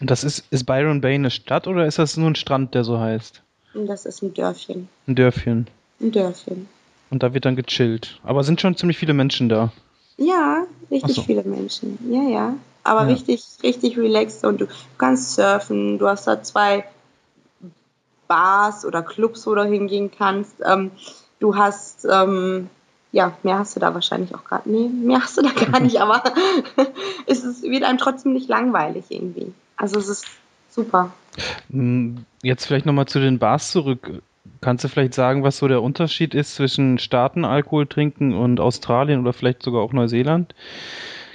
Und das ist, ist Byron Bay eine Stadt oder ist das nur ein Strand, der so heißt? Das ist ein Dörfchen. Ein Dörfchen. Ein Dörfchen. Und da wird dann gechillt. Aber sind schon ziemlich viele Menschen da. Ja, richtig so. viele Menschen. Ja, ja. Aber ja. richtig, richtig relaxed und du kannst surfen. Du hast da zwei Bars oder Clubs, wo du hingehen kannst. Ähm, du hast, ähm, ja, mehr hast du da wahrscheinlich auch gerade. Nee, mehr hast du da gar nicht, aber [laughs] es ist, wird einem trotzdem nicht langweilig irgendwie. Also es ist super. Hm, jetzt vielleicht nochmal zu den Bars zurück. Kannst du vielleicht sagen, was so der Unterschied ist zwischen Staaten Alkohol trinken und Australien oder vielleicht sogar auch Neuseeland?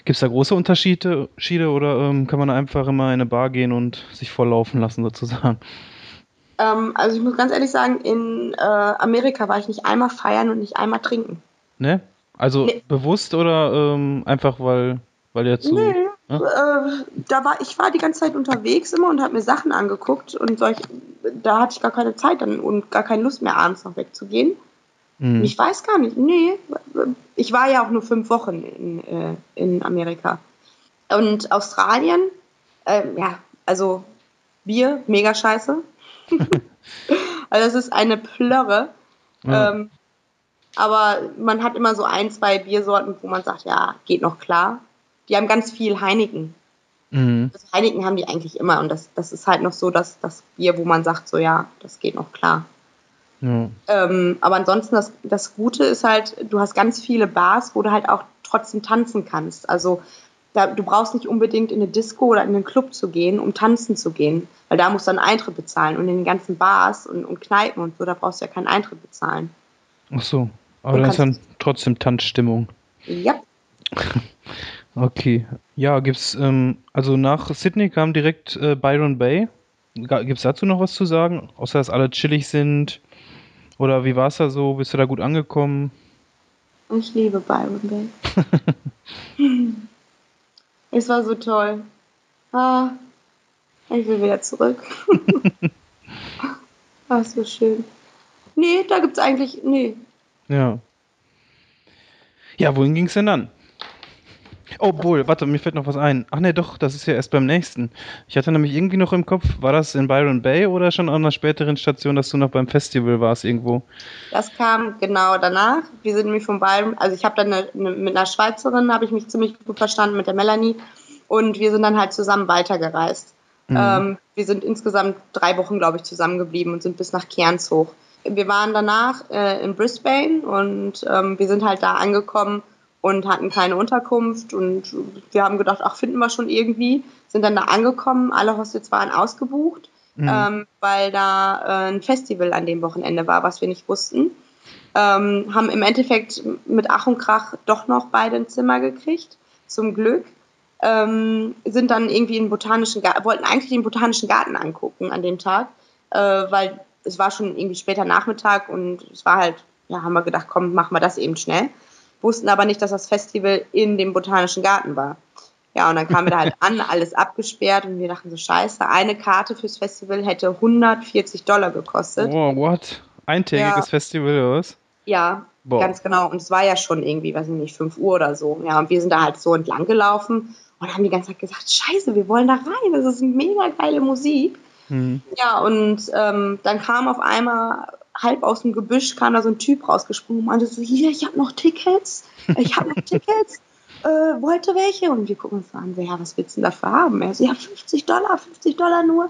Gibt es da große Unterschiede oder ähm, kann man einfach immer in eine Bar gehen und sich volllaufen lassen sozusagen? Ähm, also ich muss ganz ehrlich sagen, in äh, Amerika war ich nicht einmal feiern und nicht einmal trinken. Ne? Also nee. bewusst oder ähm, einfach weil, weil der zu. Nee, äh, da war, ich war die ganze Zeit unterwegs immer und habe mir Sachen angeguckt und solch, da hatte ich gar keine Zeit dann und gar keine Lust mehr abends noch wegzugehen. Mhm. Ich weiß gar nicht, nee, ich war ja auch nur fünf Wochen in, äh, in Amerika. Und Australien, äh, ja, also Bier, mega scheiße. [laughs] also es ist eine Plörre. Ja. Ähm, aber man hat immer so ein, zwei Biersorten, wo man sagt, ja, geht noch klar die haben ganz viel Heineken. Mhm. Also Heineken haben die eigentlich immer und das, das ist halt noch so, dass das Bier, wo man sagt, so ja, das geht noch klar. Ja. Ähm, aber ansonsten, das, das Gute ist halt, du hast ganz viele Bars, wo du halt auch trotzdem tanzen kannst. Also da, du brauchst nicht unbedingt in eine Disco oder in einen Club zu gehen, um tanzen zu gehen, weil da musst du einen Eintritt bezahlen. Und in den ganzen Bars und, und Kneipen und so, da brauchst du ja keinen Eintritt bezahlen. Ach so, aber dann ist dann trotzdem Tanzstimmung. Ja. [laughs] Okay. Ja, gibt's, ähm, also nach Sydney kam direkt äh, Byron Bay. Gibt's dazu noch was zu sagen? Außer dass alle chillig sind? Oder wie war es da so? Bist du da gut angekommen? Ich liebe Byron Bay. [laughs] es war so toll. Ah, ich will wieder zurück. [laughs] ah, so schön. Nee, da gibt's eigentlich. Nee. Ja. Ja, wohin ging's denn dann? Obwohl, warte, mir fällt noch was ein. Ach nee, doch, das ist ja erst beim nächsten. Ich hatte nämlich irgendwie noch im Kopf, war das in Byron Bay oder schon an einer späteren Station, dass du noch beim Festival warst irgendwo? Das kam genau danach. Wir sind nämlich von Byron, also ich habe dann eine, eine, mit einer Schweizerin, habe ich mich ziemlich gut verstanden, mit der Melanie. Und wir sind dann halt zusammen weitergereist. Mhm. Ähm, wir sind insgesamt drei Wochen, glaube ich, zusammengeblieben und sind bis nach Cairns hoch. Wir waren danach äh, in Brisbane und ähm, wir sind halt da angekommen und hatten keine Unterkunft und wir haben gedacht, ach, finden wir schon irgendwie, sind dann da angekommen, alle Hostels waren ausgebucht, mhm. ähm, weil da äh, ein Festival an dem Wochenende war, was wir nicht wussten. Ähm, haben im Endeffekt mit Ach und Krach doch noch beide ein Zimmer gekriegt, zum Glück. Ähm, sind dann irgendwie in botanischen Garten, wollten eigentlich den botanischen Garten angucken an dem Tag, äh, weil es war schon irgendwie später Nachmittag und es war halt, ja, haben wir gedacht, komm, machen wir das eben schnell wussten aber nicht, dass das Festival in dem Botanischen Garten war. Ja, und dann kamen wir da halt [laughs] an, alles abgesperrt und wir dachten so, scheiße, eine Karte fürs Festival hätte 140 Dollar gekostet. Oh, what? Eintägiges ja. Festival oder was? Ja, Boah. ganz genau. Und es war ja schon irgendwie, weiß ich nicht, 5 Uhr oder so. Ja, und wir sind da halt so entlang gelaufen und haben die ganze Zeit gesagt, scheiße, wir wollen da rein, das ist mega geile Musik. Mhm. Ja, und ähm, dann kam auf einmal halb aus dem Gebüsch kam da so ein Typ rausgesprungen und meinte so, hier, ich habe noch Tickets, ich habe noch Tickets, [laughs] äh, wollte welche? Und wir gucken uns an, so, ja, was willst du denn dafür haben? Er so, ja, 50 Dollar, 50 Dollar nur.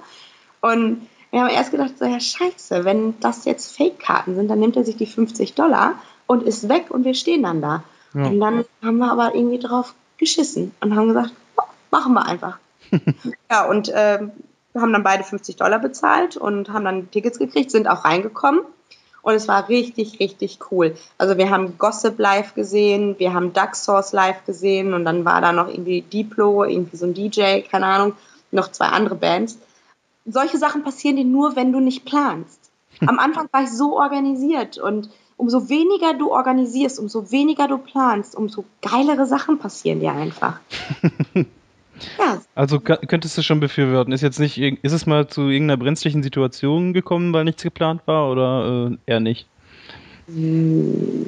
Und wir haben erst gedacht, so, ja, scheiße, wenn das jetzt Fake-Karten sind, dann nimmt er sich die 50 Dollar und ist weg und wir stehen dann da. Ja. Und dann haben wir aber irgendwie drauf geschissen und haben gesagt, machen wir einfach. [laughs] ja, und äh, haben dann beide 50 Dollar bezahlt und haben dann Tickets gekriegt, sind auch reingekommen. Und es war richtig, richtig cool. Also wir haben Gossip live gesehen, wir haben Duck Source live gesehen und dann war da noch irgendwie Diplo, irgendwie so ein DJ, keine Ahnung, noch zwei andere Bands. Solche Sachen passieren dir nur, wenn du nicht planst. Am Anfang war ich so organisiert und umso weniger du organisierst, umso weniger du planst, umso geilere Sachen passieren dir einfach. [laughs] Ja. Also könntest du schon befürworten. Ist jetzt nicht, ist es mal zu irgendeiner brenzlichen Situation gekommen, weil nichts geplant war oder äh, eher nicht? Hm,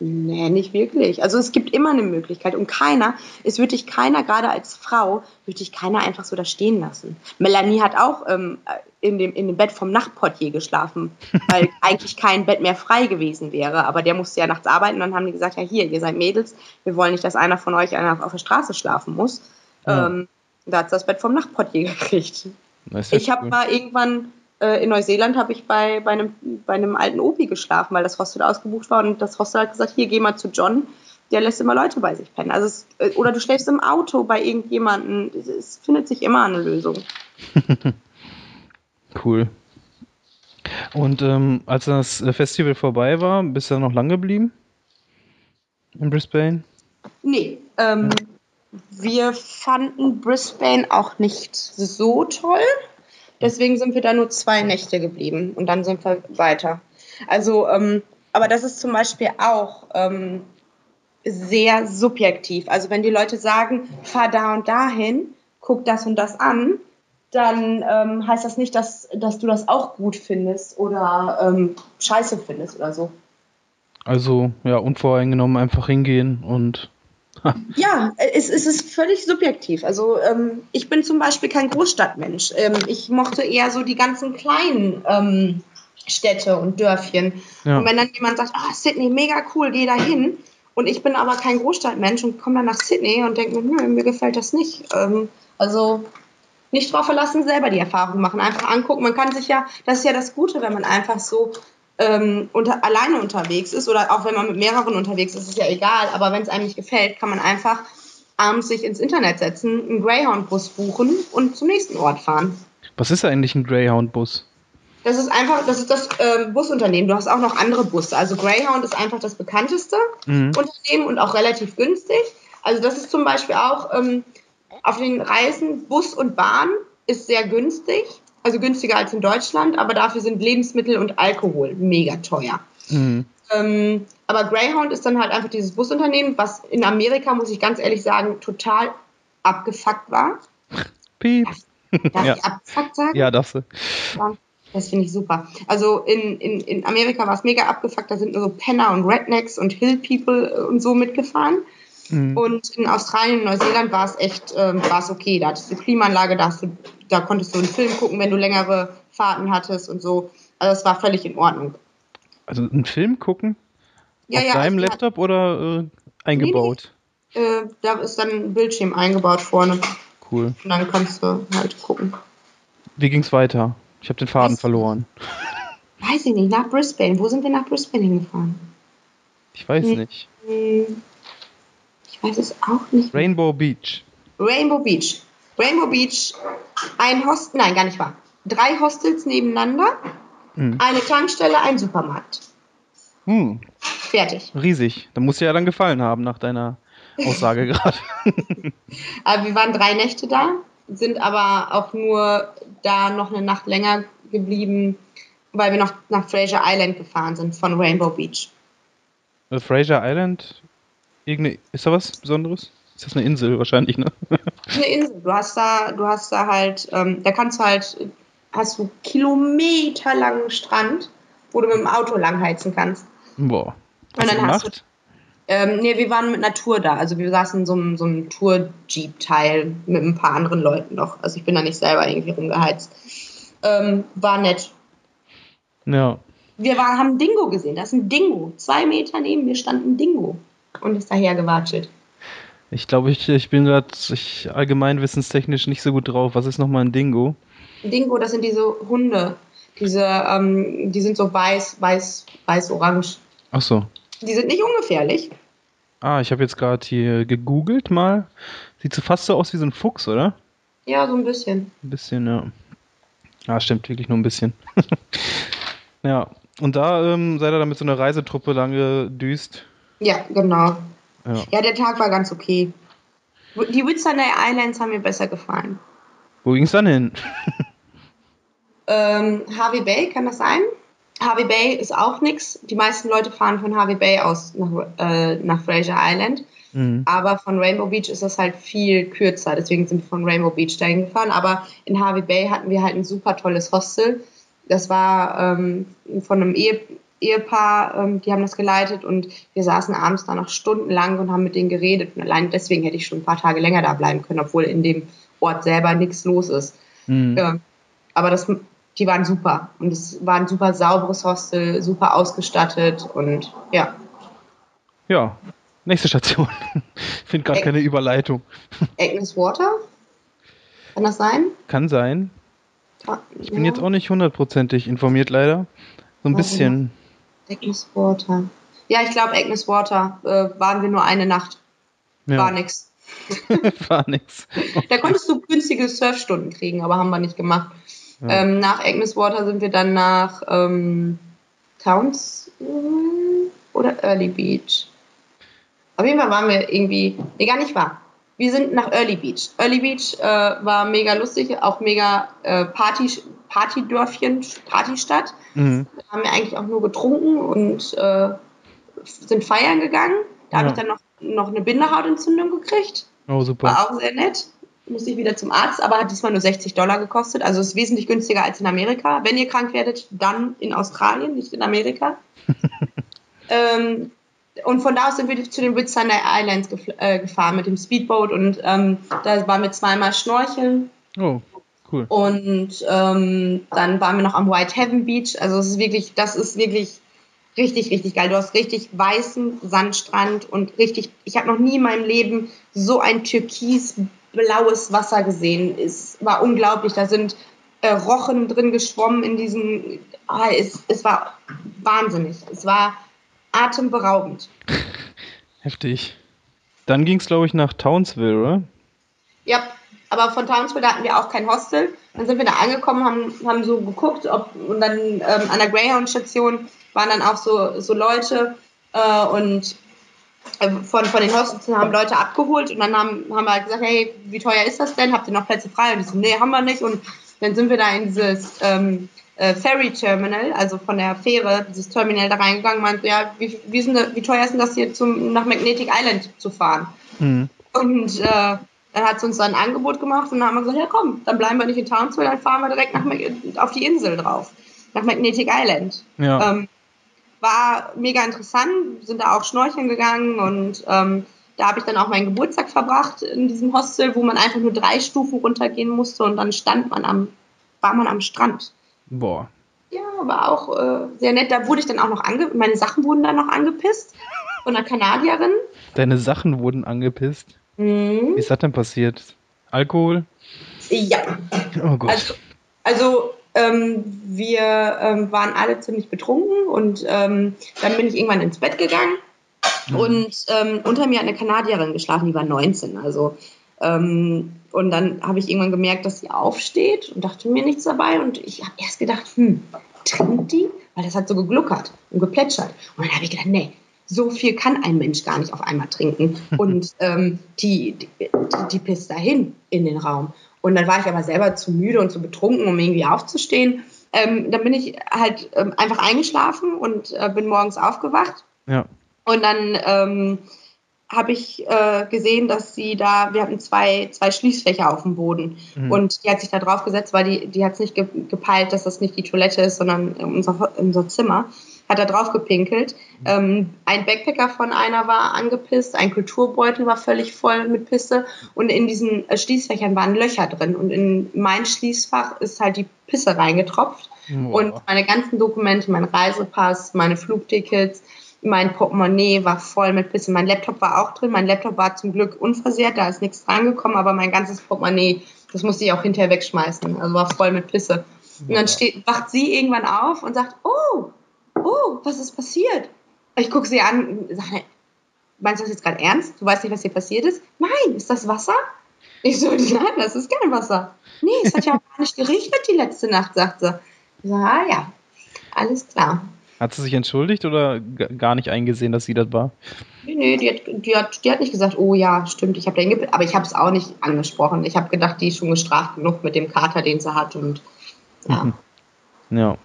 Nee, nicht wirklich. Also es gibt immer eine Möglichkeit und keiner, es würde dich keiner, gerade als Frau, würde dich keiner einfach so da stehen lassen. Melanie hat auch ähm, in, dem, in dem Bett vom Nachtportier geschlafen, weil [laughs] eigentlich kein Bett mehr frei gewesen wäre. Aber der musste ja nachts arbeiten und dann haben die gesagt, ja hier, ihr seid Mädels, wir wollen nicht, dass einer von euch einer auf der Straße schlafen muss. Ja. Ähm, da hat das Bett vom Nachtportier [laughs] gekriegt. Ich habe mal irgendwann äh, in Neuseeland habe ich bei, bei, einem, bei einem alten Opi geschlafen, weil das Hostel ausgebucht war und das Hostel hat gesagt, hier geh mal zu John, der lässt immer Leute bei sich pennen. Also es, äh, oder du schläfst im Auto bei irgendjemandem. Es findet sich immer eine Lösung. [laughs] cool. Und ähm, als das Festival vorbei war, bist du noch lang geblieben? In Brisbane? Nee. Ähm, wir fanden Brisbane auch nicht so toll. Deswegen sind wir da nur zwei Nächte geblieben und dann sind wir weiter. Also, ähm, aber das ist zum Beispiel auch ähm, sehr subjektiv. Also wenn die Leute sagen, fahr da und dahin, guck das und das an, dann ähm, heißt das nicht, dass, dass du das auch gut findest oder ähm, scheiße findest oder so. Also ja, unvoreingenommen einfach hingehen und ja, es, es, ist völlig subjektiv. Also ähm, ich bin zum Beispiel kein Großstadtmensch. Ähm, ich mochte eher so die ganzen kleinen ähm, Städte und Dörfchen. Ja. Und wenn dann jemand sagt, oh, Sydney, mega cool, geh da hin. Und ich bin aber kein Großstadtmensch und komme dann nach Sydney und denke mir, nö, mir gefällt das nicht. Ähm, also nicht drauf verlassen, selber die Erfahrung machen, einfach angucken. Man kann sich ja, das ist ja das Gute, wenn man einfach so ähm, unter, alleine unterwegs ist oder auch wenn man mit mehreren unterwegs ist, ist ja egal. Aber wenn es einem nicht gefällt, kann man einfach abends sich ins Internet setzen, einen Greyhound-Bus buchen und zum nächsten Ort fahren. Was ist eigentlich ein Greyhound-Bus? Das ist einfach, das ist das äh, Busunternehmen. Du hast auch noch andere Busse. Also Greyhound ist einfach das bekannteste mhm. Unternehmen und auch relativ günstig. Also das ist zum Beispiel auch ähm, auf den Reisen Bus und Bahn ist sehr günstig also günstiger als in Deutschland, aber dafür sind Lebensmittel und Alkohol mega teuer. Mhm. Ähm, aber Greyhound ist dann halt einfach dieses Busunternehmen, was in Amerika, muss ich ganz ehrlich sagen, total abgefuckt war. Piep. Darf, darf [laughs] ja. ich abgefuckt sagen? Ja, darfst du. Das finde ich super. Also in, in, in Amerika war es mega abgefuckt, da sind nur so Penner und Rednecks und Hill People und so mitgefahren. Mhm. Und in Australien und Neuseeland war es echt ähm, war's okay. Da hattest du Klimaanlage, da, du, da konntest du einen Film gucken, wenn du längere Fahrten hattest und so. Also es war völlig in Ordnung. Also einen Film gucken? Ja, Auf ja, deinem also Laptop hat, oder äh, eingebaut? Nee, nee. Äh, da ist dann ein Bildschirm eingebaut vorne. Cool. Und dann kannst du halt gucken. Wie ging's weiter? Ich habe den Faden weiß, verloren. Weiß ich nicht, nach Brisbane. Wo sind wir nach Brisbane hingefahren? Ich weiß hm. nicht. Ich weiß es auch nicht. Rainbow Beach. Rainbow Beach. Rainbow Beach, ein Hostel, nein, gar nicht wahr. Drei Hostels nebeneinander, hm. eine Tankstelle, ein Supermarkt. Hm. Fertig. Riesig. Da muss dir ja dann gefallen haben nach deiner Aussage [laughs] gerade. aber wir waren drei Nächte da, sind aber auch nur da noch eine Nacht länger geblieben, weil wir noch nach Fraser Island gefahren sind von Rainbow Beach. Also Fraser Island Irgende, ist da was Besonderes? Ist das eine Insel wahrscheinlich, ne? [laughs] Eine Insel. Du hast da, du hast da halt, ähm, da kannst du halt, hast du kilometerlangen Strand, wo du mit dem Auto langheizen kannst. Boah. Was Und dann hast du. Ähm, nee, wir waren mit Natur da. Also wir saßen in so einem, so einem Tour-Jeep-Teil mit ein paar anderen Leuten noch. Also ich bin da nicht selber irgendwie rumgeheizt. Ähm, war nett. Ja. Wir war, haben Dingo gesehen. Das ist ein Dingo. Zwei Meter neben mir stand ein Dingo und ist daher gewatschelt. Ich glaube, ich, ich bin gerade allgemeinwissenstechnisch nicht so gut drauf. Was ist nochmal ein Dingo? Dingo, das sind diese Hunde. Diese, ähm, die sind so weiß, weiß, weiß, orange. Ach so. Die sind nicht ungefährlich. Ah, ich habe jetzt gerade hier gegoogelt mal. Sieht so fast so aus wie so ein Fuchs, oder? Ja, so ein bisschen. Ein bisschen, ja. Ja, stimmt, wirklich nur ein bisschen. [laughs] ja, und da ähm, seid ihr dann mit so einer Reisetruppe lange düst. Ja, genau. Ja. ja, der Tag war ganz okay. Die Whitsunday Islands haben mir besser gefallen. Wo ging es dann hin? [laughs] ähm, Harvey Bay, kann das sein? Harvey Bay ist auch nichts. Die meisten Leute fahren von Harvey Bay aus nach, äh, nach Fraser Island. Mhm. Aber von Rainbow Beach ist das halt viel kürzer. Deswegen sind wir von Rainbow Beach dahin gefahren. Aber in Harvey Bay hatten wir halt ein super tolles Hostel. Das war ähm, von einem Ehe, Ehepaar, ähm, die haben das geleitet und wir saßen abends da noch stundenlang und haben mit denen geredet. Und allein deswegen hätte ich schon ein paar Tage länger da bleiben können, obwohl in dem Ort selber nichts los ist. Mhm. Ähm, aber das, die waren super und es war ein super sauberes Hostel, super ausgestattet und ja. Ja, nächste Station. [laughs] Ich finde gerade keine Überleitung. [laughs] Agnes Water? Kann das sein? Kann sein. Ah, ich bin ja. jetzt auch nicht hundertprozentig informiert leider. So ein bisschen. Agnes Water. Ja, ich glaube Agnes Water äh, waren wir nur eine Nacht. Ja. War nix. [laughs] War nix. da konntest du günstige Surfstunden kriegen, aber haben wir nicht gemacht. Ja. Ähm, nach Agnes Water sind wir dann nach ähm, Towns oder Early Beach. Auf jeden Fall waren wir irgendwie, nee, gar nicht wahr. Wir sind nach Early Beach. Early Beach äh, war mega lustig, auch mega äh, Party, Partydörfchen, Partystadt. Mhm. Da haben wir eigentlich auch nur getrunken und äh, sind feiern gegangen. Da ja. habe ich dann noch, noch eine Bindehautentzündung gekriegt. Oh, super. War auch sehr nett. Musste ich wieder zum Arzt, aber hat diesmal nur 60 Dollar gekostet. Also ist wesentlich günstiger als in Amerika. Wenn ihr krank werdet, dann in Australien, nicht in Amerika. [laughs] ähm, und von da aus sind wir zu den Whitsunday Islands gef äh, gefahren mit dem Speedboat und ähm, da waren wir zweimal schnorcheln. Oh, cool. Und ähm, dann waren wir noch am White Heaven Beach. Also es ist wirklich, das ist wirklich richtig, richtig geil. Du hast richtig weißen Sandstrand und richtig, ich habe noch nie in meinem Leben so ein türkisblaues Wasser gesehen. Es war unglaublich. Da sind äh, Rochen drin geschwommen in diesem, ah, es, es war wahnsinnig. Es war atemberaubend. Heftig. Dann ging es, glaube ich, nach Townsville, oder? Ja, aber von Townsville hatten wir auch kein Hostel. Dann sind wir da angekommen, haben, haben so geguckt, ob, und dann ähm, an der Greyhound-Station waren dann auch so, so Leute äh, und äh, von, von den Hostels haben Leute abgeholt und dann haben, haben wir halt gesagt, hey, wie teuer ist das denn? Habt ihr noch Plätze frei? Und die so, nee, haben wir nicht. Und dann sind wir da in dieses ähm, äh, Ferry Terminal, also von der Fähre, dieses Terminal da reingegangen, meinte, ja, wie, wie, sind, wie teuer ist denn das hier zum, nach Magnetic Island zu fahren? Mhm. Und äh, dann hat sie uns dann ein Angebot gemacht und dann haben wir gesagt, ja komm, dann bleiben wir nicht in Townsville, dann fahren wir direkt nach, auf die Insel drauf, nach Magnetic Island. Ja. Ähm, war mega interessant, sind da auch schnorcheln gegangen und ähm, da habe ich dann auch meinen Geburtstag verbracht in diesem Hostel, wo man einfach nur drei Stufen runtergehen musste und dann stand man am, war man am Strand. Boah. Ja, war auch äh, sehr nett. Da wurde ich dann auch noch ange... Meine Sachen wurden dann noch angepisst von einer Kanadierin. Deine Sachen wurden angepisst? Mhm. Wie ist das denn passiert? Alkohol? Ja. Oh Gott. Also, also ähm, wir ähm, waren alle ziemlich betrunken und ähm, dann bin ich irgendwann ins Bett gegangen mhm. und ähm, unter mir hat eine Kanadierin geschlafen, die war 19. Also ähm, und dann habe ich irgendwann gemerkt, dass sie aufsteht und dachte mir nichts dabei. Und ich habe erst gedacht, hm, trinkt die? Weil das hat so gegluckert und geplätschert. Und dann habe ich gedacht, nee, so viel kann ein Mensch gar nicht auf einmal trinken. [laughs] Und ähm, die, die, die pisst dahin in den Raum. Und dann war ich aber selber zu müde und zu betrunken, um irgendwie aufzustehen. Ähm, dann bin ich halt ähm, einfach eingeschlafen und äh, bin morgens aufgewacht. Ja. Und dann ähm, habe ich äh, gesehen, dass sie da, wir hatten zwei, zwei Schließfächer auf dem Boden mhm. und die hat sich da drauf gesetzt, weil die, die hat es nicht ge gepeilt, dass das nicht die Toilette ist, sondern unser, unser Zimmer. Hat da drauf gepinkelt. Mhm. Ähm, ein Backpacker von einer war angepisst, ein Kulturbeutel war völlig voll mit Pisse und in diesen äh, Schließfächern waren Löcher drin und in mein Schließfach ist halt die Pisse reingetropft oh. und meine ganzen Dokumente, mein Reisepass, meine Flugtickets, mein Portemonnaie war voll mit Pisse. Mein Laptop war auch drin. Mein Laptop war zum Glück unversehrt, da ist nichts drangekommen, aber mein ganzes Portemonnaie, das musste ich auch hinterher wegschmeißen. Also war voll mit Pisse. Und dann steht, wacht sie irgendwann auf und sagt, oh, oh, was ist passiert? Ich gucke sie an und sage, meinst du das jetzt gerade ernst? Du weißt nicht, was hier passiert ist? Nein, ist das Wasser? Ich so, [laughs] nein, das ist kein Wasser. Nee, es hat ja auch gar nicht geregnet die letzte Nacht, sagt sie. Ich so, ah ja, alles klar. Hat sie sich entschuldigt oder gar nicht eingesehen, dass sie das war? Nee, nee, die hat, die hat, die hat nicht gesagt, oh ja, stimmt, ich habe den aber ich habe es auch nicht angesprochen. Ich habe gedacht, die ist schon gestraft genug mit dem Kater, den sie hat und ja. Mhm. Ja.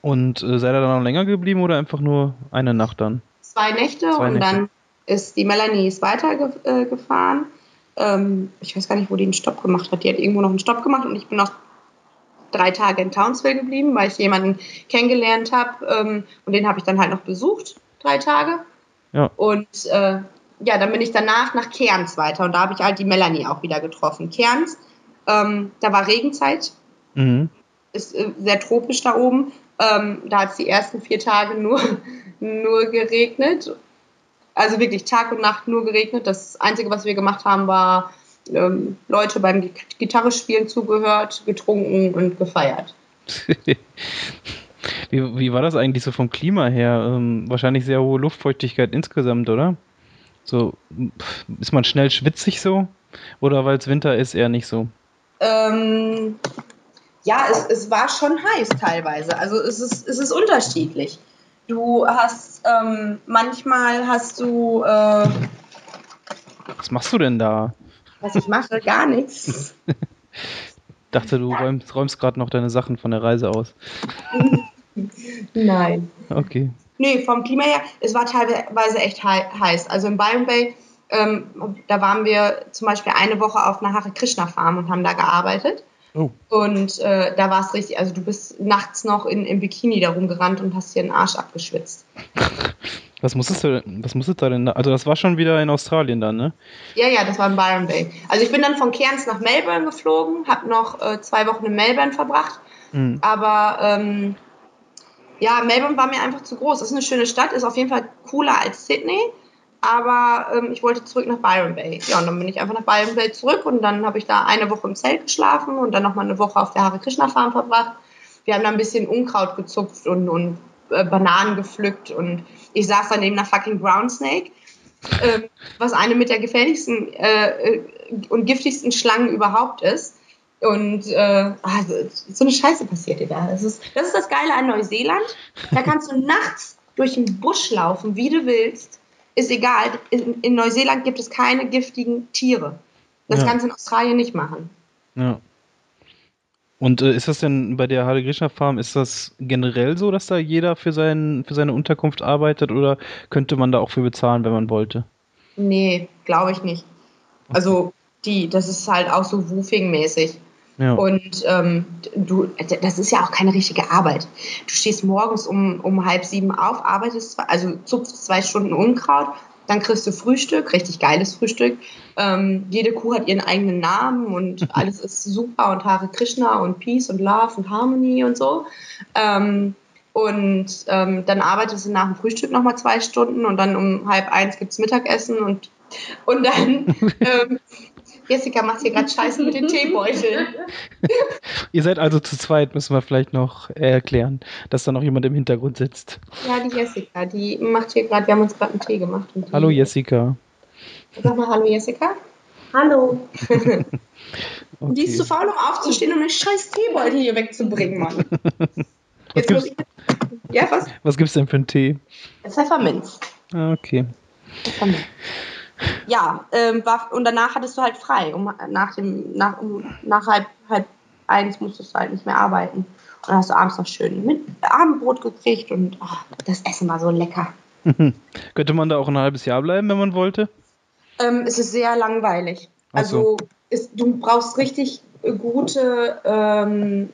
Und äh, seid ihr dann noch länger geblieben oder einfach nur eine Nacht dann? Zwei Nächte Zwei und Nächte. dann ist die Melanie ist weitergefahren. Äh, ähm, ich weiß gar nicht, wo die einen Stopp gemacht hat. Die hat irgendwo noch einen Stopp gemacht und ich bin noch drei Tage in Townsville geblieben, weil ich jemanden kennengelernt habe ähm, und den habe ich dann halt noch besucht, drei Tage. Ja. Und äh, ja, dann bin ich danach nach Cairns weiter und da habe ich halt die Melanie auch wieder getroffen. Cairns, ähm, da war Regenzeit, mhm. ist äh, sehr tropisch da oben. Ähm, da hat es die ersten vier Tage nur, [laughs] nur geregnet. Also wirklich Tag und Nacht nur geregnet. Das Einzige, was wir gemacht haben, war ähm, Leute beim Gitarre spielen zugehört, getrunken und gefeiert. [laughs] wie, wie war das eigentlich so vom Klima her? Ähm, wahrscheinlich sehr hohe Luftfeuchtigkeit insgesamt, oder? So, ist man schnell schwitzig so? Oder weil es Winter ist, eher nicht so? Ähm, ja, es, es war schon heiß teilweise. Also es ist, es ist unterschiedlich. Du hast, ähm, manchmal hast du. Äh, Was machst du denn da? Was ich mache, gar nichts. [laughs] dachte, du räumst, räumst gerade noch deine Sachen von der Reise aus. [laughs] Nein. Okay. Nee, vom Klima her, es war teilweise echt heiß. Also im Byron Bay, ähm, da waren wir zum Beispiel eine Woche auf einer Hare Krishna Farm und haben da gearbeitet. Oh. Und äh, da war es richtig, also du bist nachts noch in, im Bikini da rumgerannt und hast dir den Arsch abgeschwitzt. [laughs] Was musstest du, was musstest du denn da? Also das war schon wieder in Australien dann, ne? Ja, ja, das war in Byron Bay. Also ich bin dann von Cairns nach Melbourne geflogen, habe noch äh, zwei Wochen in Melbourne verbracht. Mhm. Aber ähm, ja, Melbourne war mir einfach zu groß. Das ist eine schöne Stadt, ist auf jeden Fall cooler als Sydney. Aber ähm, ich wollte zurück nach Byron Bay. Ja, und dann bin ich einfach nach Byron Bay zurück und dann habe ich da eine Woche im Zelt geschlafen und dann nochmal eine Woche auf der Hare Krishna Farm verbracht. Wir haben da ein bisschen Unkraut gezupft und, und äh, Bananen gepflückt und ich saß da neben einer fucking Brown Snake, äh, was eine mit der gefährlichsten äh, äh, und giftigsten Schlangen überhaupt ist. Und äh, also, so eine Scheiße passiert dir da. Das ist, das ist das Geile an Neuseeland. Da kannst du nachts durch den Busch laufen, wie du willst. Ist egal. In, in Neuseeland gibt es keine giftigen Tiere. Das ja. kannst du in Australien nicht machen. Ja. Und äh, ist das denn bei der Hare Krishna Farm, ist das generell so, dass da jeder für, sein, für seine Unterkunft arbeitet oder könnte man da auch für bezahlen, wenn man wollte? Nee, glaube ich nicht. Also die, das ist halt auch so Woofing-mäßig. Ja. Und ähm, du, das ist ja auch keine richtige Arbeit. Du stehst morgens um, um halb sieben auf, arbeitest, also zupfst zwei Stunden Unkraut, dann kriegst du Frühstück, richtig geiles Frühstück. Ähm, jede Kuh hat ihren eigenen Namen und [laughs] alles ist super und Hare Krishna und Peace und Love und Harmony und so. Ähm, und ähm, dann arbeitest du nach dem Frühstück nochmal zwei Stunden und dann um halb eins gibt es Mittagessen und, und dann [laughs] ähm, Jessica macht hier gerade Scheiße mit den Teebeuteln. [laughs] Ihr seid also zu zweit, müssen wir vielleicht noch erklären, dass da noch jemand im Hintergrund sitzt. Ja, die Jessica, die macht hier gerade, wir haben uns gerade einen Tee gemacht. hallo Jessica. Sag mal Hallo Jessica. Hallo. [laughs] okay. Die ist zu faul, um aufzustehen, um den scheiß Teebeutel hier wegzubringen, Mann. Was gibt's, ich, ja, was? Was gibt's denn für einen Tee? Pfefferminz. Ah, okay. Pfefferminz ja, ähm, war, und danach hattest du halt frei. Um, nach, dem, nach, um, nach halb, halb eins musstest du halt nicht mehr arbeiten. Und dann hast du abends noch schön mit Abendbrot gekriegt und oh, das Essen war so lecker. [laughs] Könnte man da auch ein halbes Jahr bleiben, wenn man wollte? Ähm, es ist sehr langweilig. Also ist, du brauchst richtig gute, ähm,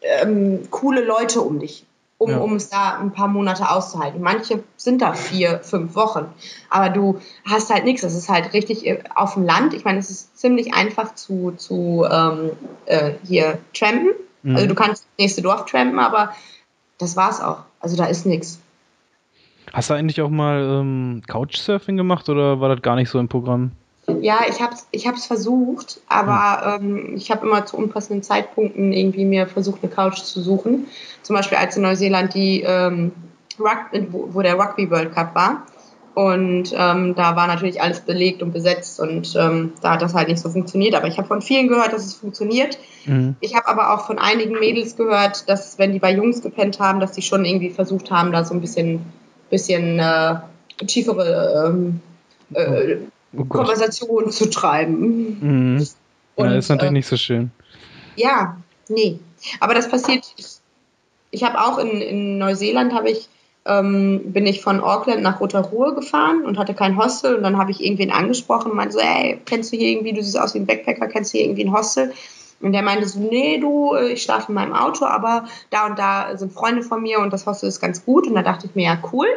ähm, coole Leute um dich um, ja. um es da ein paar Monate auszuhalten. Manche sind da vier, fünf Wochen, aber du hast halt nichts. Das ist halt richtig äh, auf dem Land. Ich meine, es ist ziemlich einfach zu, zu ähm, äh, hier trampen. Mhm. Also du kannst das nächste Dorf trampen, aber das war's auch. Also da ist nichts. Hast du eigentlich auch mal ähm, Couchsurfing gemacht oder war das gar nicht so im Programm? Ja, ich habe es ich hab's versucht, aber ähm, ich habe immer zu unpassenden Zeitpunkten irgendwie mir versucht, eine Couch zu suchen. Zum Beispiel als in Neuseeland die, ähm, Rugby, wo, wo, der Rugby World Cup war. Und ähm, da war natürlich alles belegt und besetzt und ähm, da hat das halt nicht so funktioniert. Aber ich habe von vielen gehört, dass es funktioniert. Mhm. Ich habe aber auch von einigen Mädels gehört, dass wenn die bei Jungs gepennt haben, dass die schon irgendwie versucht haben, da so ein bisschen, bisschen äh, tiefere ähm, äh, oh Konversationen zu treiben. Mhm. Und, ja, ist natürlich äh, nicht so schön. Ja, nee. Aber das passiert. Ich, ich habe auch in, in Neuseeland habe ich ähm, bin ich von Auckland nach Rotorua gefahren und hatte kein Hostel und dann habe ich irgendwen angesprochen und meinte so, ey, kennst du hier irgendwie, du siehst aus wie ein Backpacker, kennst du hier irgendwie ein Hostel? Und der meinte so, nee, du, ich schlafe in meinem Auto, aber da und da sind Freunde von mir und das Hostel ist ganz gut. Und da dachte ich mir, ja, cool.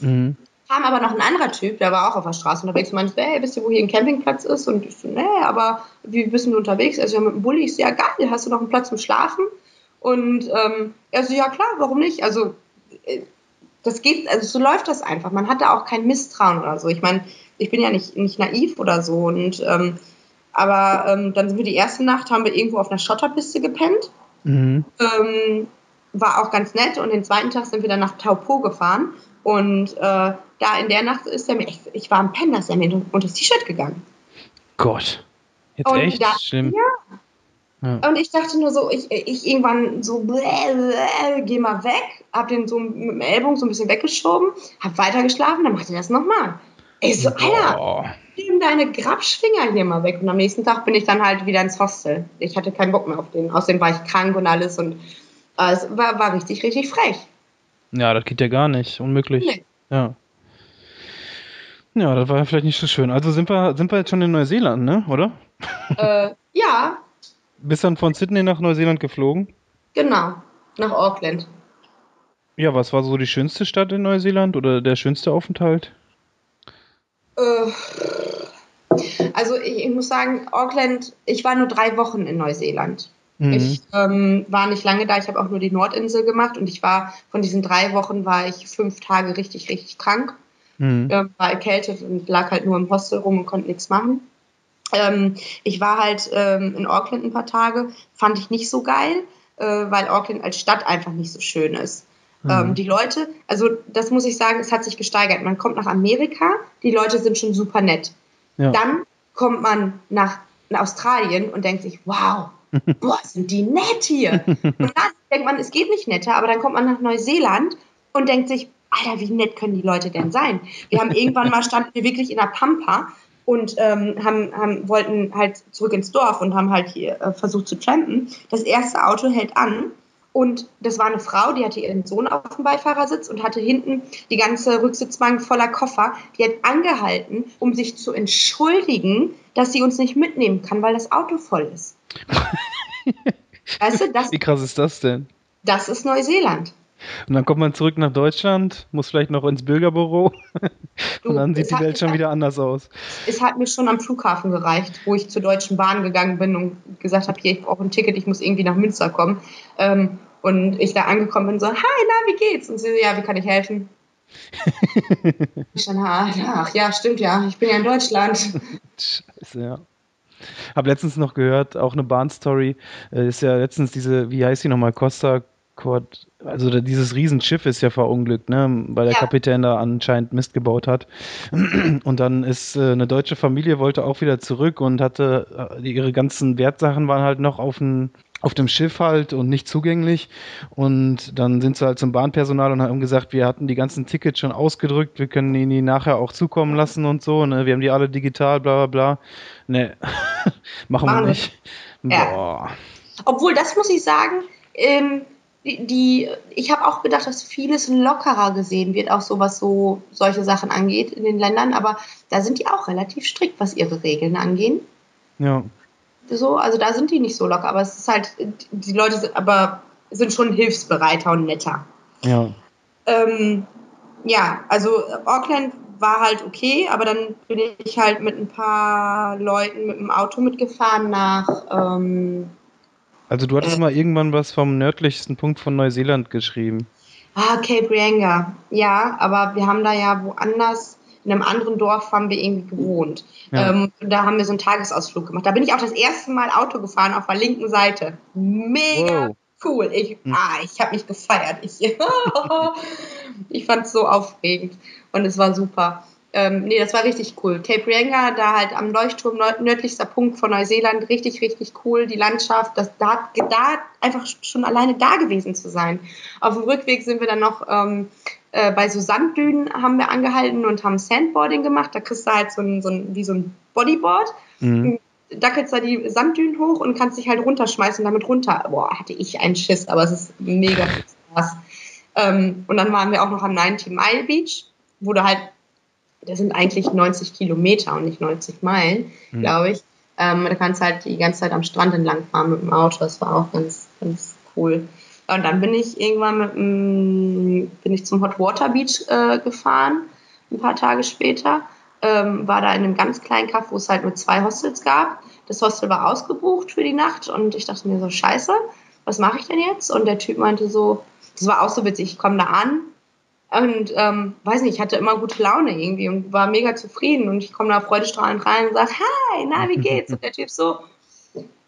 Mhm. Kam aber noch ein anderer Typ, der war auch auf der Straße unterwegs und meinte, hey, wisst ihr, wo hier ein Campingplatz ist? Und ich so, nee, aber wie bist du unterwegs? Also ja, mit dem Bulli. Ich so, ja, geil, hast du noch einen Platz zum Schlafen? Und ähm, er so, ja klar, warum nicht? Also äh, das geht, also so läuft das einfach. Man hat da auch kein Misstrauen oder so. Ich meine, ich bin ja nicht, nicht naiv oder so. Und ähm, aber ähm, dann sind wir die erste Nacht, haben wir irgendwo auf einer Schotterpiste gepennt. Mhm. Ähm, war auch ganz nett. Und den zweiten Tag sind wir dann nach Taupo gefahren. Und äh, da in der Nacht ist er mir, ich, ich war am Pennen, da ist er mir unter das T-Shirt gegangen. Gott. Jetzt und echt da, schlimm. Ja, ja. Und ich dachte nur so, ich, ich irgendwann so, bläh, bläh, geh mal weg, hab den so mit dem Ellbogen so ein bisschen weggeschoben, hab weitergeschlafen, dann macht er das nochmal. Ich so, Alter, nimm deine Grabschwinger hier mal weg. Und am nächsten Tag bin ich dann halt wieder ins Hostel. Ich hatte keinen Bock mehr auf den. Außerdem war ich krank und alles und äh, es war, war richtig, richtig frech. Ja, das geht ja gar nicht. Unmöglich. Nee. Ja. Ja, das war ja vielleicht nicht so schön. Also sind wir, sind wir jetzt schon in Neuseeland, ne? Oder? Äh, ja, [laughs] bist dann von Sydney nach Neuseeland geflogen? Genau, nach Auckland. Ja, was war so die schönste Stadt in Neuseeland oder der schönste Aufenthalt? Äh, also ich, ich, muss sagen, Auckland, ich war nur drei Wochen in Neuseeland. Mhm. Ich ähm, war nicht lange da, ich habe auch nur die Nordinsel gemacht und ich war, von diesen drei Wochen war ich fünf Tage richtig, richtig krank. Mhm. Äh, war erkältet und lag halt nur im Hostel rum und konnte nichts machen. Ähm, ich war halt ähm, in Auckland ein paar Tage, fand ich nicht so geil, äh, weil Auckland als Stadt einfach nicht so schön ist. Mhm. Ähm, die Leute, also das muss ich sagen, es hat sich gesteigert. Man kommt nach Amerika, die Leute sind schon super nett. Ja. Dann kommt man nach Australien und denkt sich, wow, boah, sind die nett hier. Und dann denkt man, es geht nicht netter, aber dann kommt man nach Neuseeland und denkt sich, Alter, wie nett können die Leute denn sein? Wir haben irgendwann mal standen wir wirklich in der Pampa und ähm, haben, haben, wollten halt zurück ins Dorf und haben halt hier äh, versucht zu trampen. Das erste Auto hält an und das war eine Frau, die hatte ihren Sohn auf dem Beifahrersitz und hatte hinten die ganze Rücksitzbank voller Koffer. Die hat angehalten, um sich zu entschuldigen, dass sie uns nicht mitnehmen kann, weil das Auto voll ist. [laughs] weißt du, das, Wie krass ist das denn? Das ist Neuseeland. Und dann kommt man zurück nach Deutschland, muss vielleicht noch ins Bürgerbüro [laughs] du, und dann sieht die Welt schon wieder anders aus. Es hat mir schon am Flughafen gereicht, wo ich zur Deutschen Bahn gegangen bin und gesagt habe, hier, ich brauche ein Ticket, ich muss irgendwie nach Münster kommen. Ähm, und ich da angekommen bin so, hi, na, wie geht's? Und sie so, ja, wie kann ich helfen? [laughs] ich dann, ach ja, stimmt ja, ich bin ja in Deutschland. Scheiße, ja. Hab letztens noch gehört, auch eine Bahnstory, äh, ist ja letztens diese, wie heißt die nochmal, Costa Cord, also dieses Riesenschiff ist ja verunglückt, ne, weil der ja. Kapitän da anscheinend Mist gebaut hat. [clears throat] Und dann ist äh, eine deutsche Familie wollte auch wieder zurück und hatte äh, ihre ganzen Wertsachen waren halt noch auf dem auf dem Schiff halt und nicht zugänglich. Und dann sind sie halt zum Bahnpersonal und haben gesagt, wir hatten die ganzen Tickets schon ausgedrückt, wir können ihnen die nachher auch zukommen lassen und so. Ne? Wir haben die alle digital, bla bla bla. Ne, [laughs] machen wir nicht. Ja. Obwohl, das muss ich sagen, ähm, die, ich habe auch gedacht, dass vieles lockerer gesehen wird, auch so was so solche Sachen angeht in den Ländern, aber da sind die auch relativ strikt, was ihre Regeln angehen. Ja. So, also da sind die nicht so locker, aber es ist halt, die Leute sind aber sind schon hilfsbereiter und netter. Ja. Ähm, ja, also Auckland war halt okay, aber dann bin ich halt mit ein paar Leuten mit dem Auto mitgefahren nach ähm, also du hattest äh, mal irgendwann was vom nördlichsten Punkt von Neuseeland geschrieben. Ah, Cape Reinga. Ja, aber wir haben da ja woanders, in einem anderen Dorf haben wir irgendwie gewohnt. Ja. Ähm, da haben wir so einen Tagesausflug gemacht. Da bin ich auch das erste Mal Auto gefahren auf der linken Seite. Mega wow. cool. Ich, hm. ah, ich habe mich gefeiert. Ich, [laughs] ich fand es so aufregend und es war super. Ähm, nee, das war richtig cool. Cape Reinga, da halt am Leuchtturm, nördlichster Punkt von Neuseeland, richtig, richtig cool. Die Landschaft, das, da, da einfach schon alleine da gewesen zu sein. Auf dem Rückweg sind wir dann noch ähm, äh, bei so Sanddünen haben wir angehalten und haben Sandboarding gemacht. Da kriegst du halt so ein, so ein wie so ein Bodyboard. Mhm. Dackelst da die Sanddünen hoch und kannst dich halt runterschmeißen damit runter. Boah, hatte ich einen Schiss, aber es ist mega Spaß. Ähm, und dann waren wir auch noch am 90 Mile Beach, wo du halt das sind eigentlich 90 Kilometer und nicht 90 Meilen, mhm. glaube ich. Ähm, da kannst halt die ganze Zeit am Strand entlang fahren mit dem Auto. Das war auch ganz, ganz cool. Und dann bin ich irgendwann mit dem, bin ich zum Hot Water Beach äh, gefahren, ein paar Tage später. Ähm, war da in einem ganz kleinen Kaff, wo es halt nur zwei Hostels gab. Das Hostel war ausgebucht für die Nacht und ich dachte mir so, scheiße, was mache ich denn jetzt? Und der Typ meinte so, das war auch so witzig, ich komme da an und ähm, weiß nicht, ich hatte immer gute Laune irgendwie und war mega zufrieden und ich komme da freudestrahlend rein und sage, hi, na, wie geht's? Und der Typ so,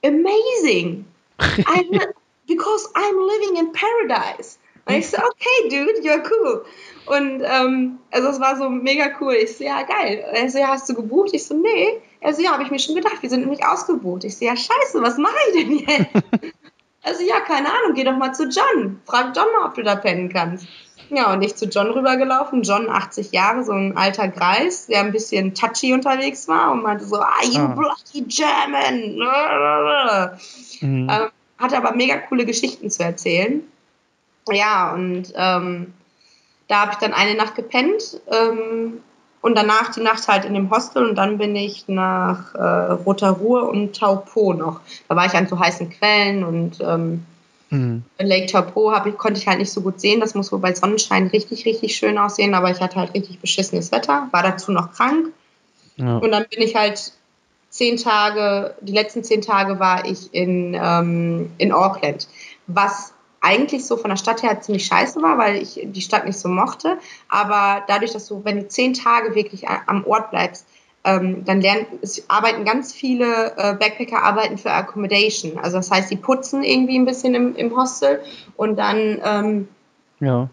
amazing. I'm, because I'm living in paradise. Und ich so, okay, dude, you're cool. Und ähm, also es war so mega cool. Ich so, ja, geil. Er so, ja, hast du gebucht? Ich so, nee. Er so, ja, habe ich mir schon gedacht, wir sind nämlich ausgebucht. Ich so, ja, scheiße, was mache ich denn jetzt? [laughs] also, ja, keine Ahnung, geh doch mal zu John. Frag John mal, ob du da pennen kannst. Ja, und ich zu John rübergelaufen. John, 80 Jahre, so ein alter Greis, der ein bisschen touchy unterwegs war und meinte so, ah, you ah. bloody German. Mhm. Ähm, hatte aber mega coole Geschichten zu erzählen. Ja, und ähm, da habe ich dann eine Nacht gepennt ähm, und danach die Nacht halt in dem Hostel und dann bin ich nach äh, Roter Ruhr und Taupo noch. Da war ich an so heißen Quellen und ähm, mhm. Lake Taupo ich, konnte ich halt nicht so gut sehen. Das muss wohl bei Sonnenschein richtig, richtig schön aussehen, aber ich hatte halt richtig beschissenes Wetter, war dazu noch krank. Ja. Und dann bin ich halt zehn Tage, die letzten zehn Tage war ich in, ähm, in Auckland, was eigentlich so von der Stadt her ziemlich scheiße war, weil ich die Stadt nicht so mochte. Aber dadurch, dass du, wenn du zehn Tage wirklich am Ort bleibst, ähm, dann lernen, es arbeiten ganz viele äh, Backpacker arbeiten für Accommodation. Also das heißt, die putzen irgendwie ein bisschen im, im Hostel und dann ähm, ja,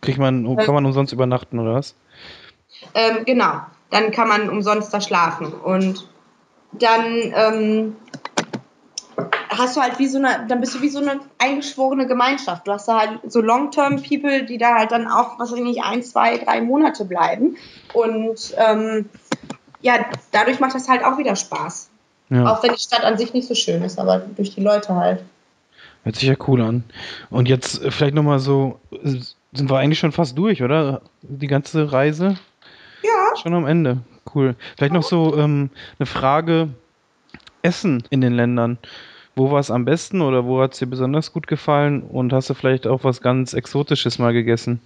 kriegt man, kann man umsonst übernachten oder was? Ähm, genau, dann kann man umsonst da schlafen und dann ähm, hast du halt wie so eine, dann bist du wie so eine eingeschworene Gemeinschaft. Du hast da halt so Long-Term-People, die da halt dann auch, was weiß ich nicht, ein, zwei, drei Monate bleiben. Und ähm, ja, dadurch macht das halt auch wieder Spaß. Ja. Auch wenn die Stadt an sich nicht so schön ist, aber durch die Leute halt. Hört sich ja cool an. Und jetzt äh, vielleicht nochmal so, sind wir eigentlich schon fast durch, oder? Die ganze Reise? Ja. Schon am Ende. Cool. Vielleicht noch so ähm, eine Frage: Essen in den Ländern. Wo war es am besten oder wo hat es dir besonders gut gefallen? Und hast du vielleicht auch was ganz Exotisches mal gegessen?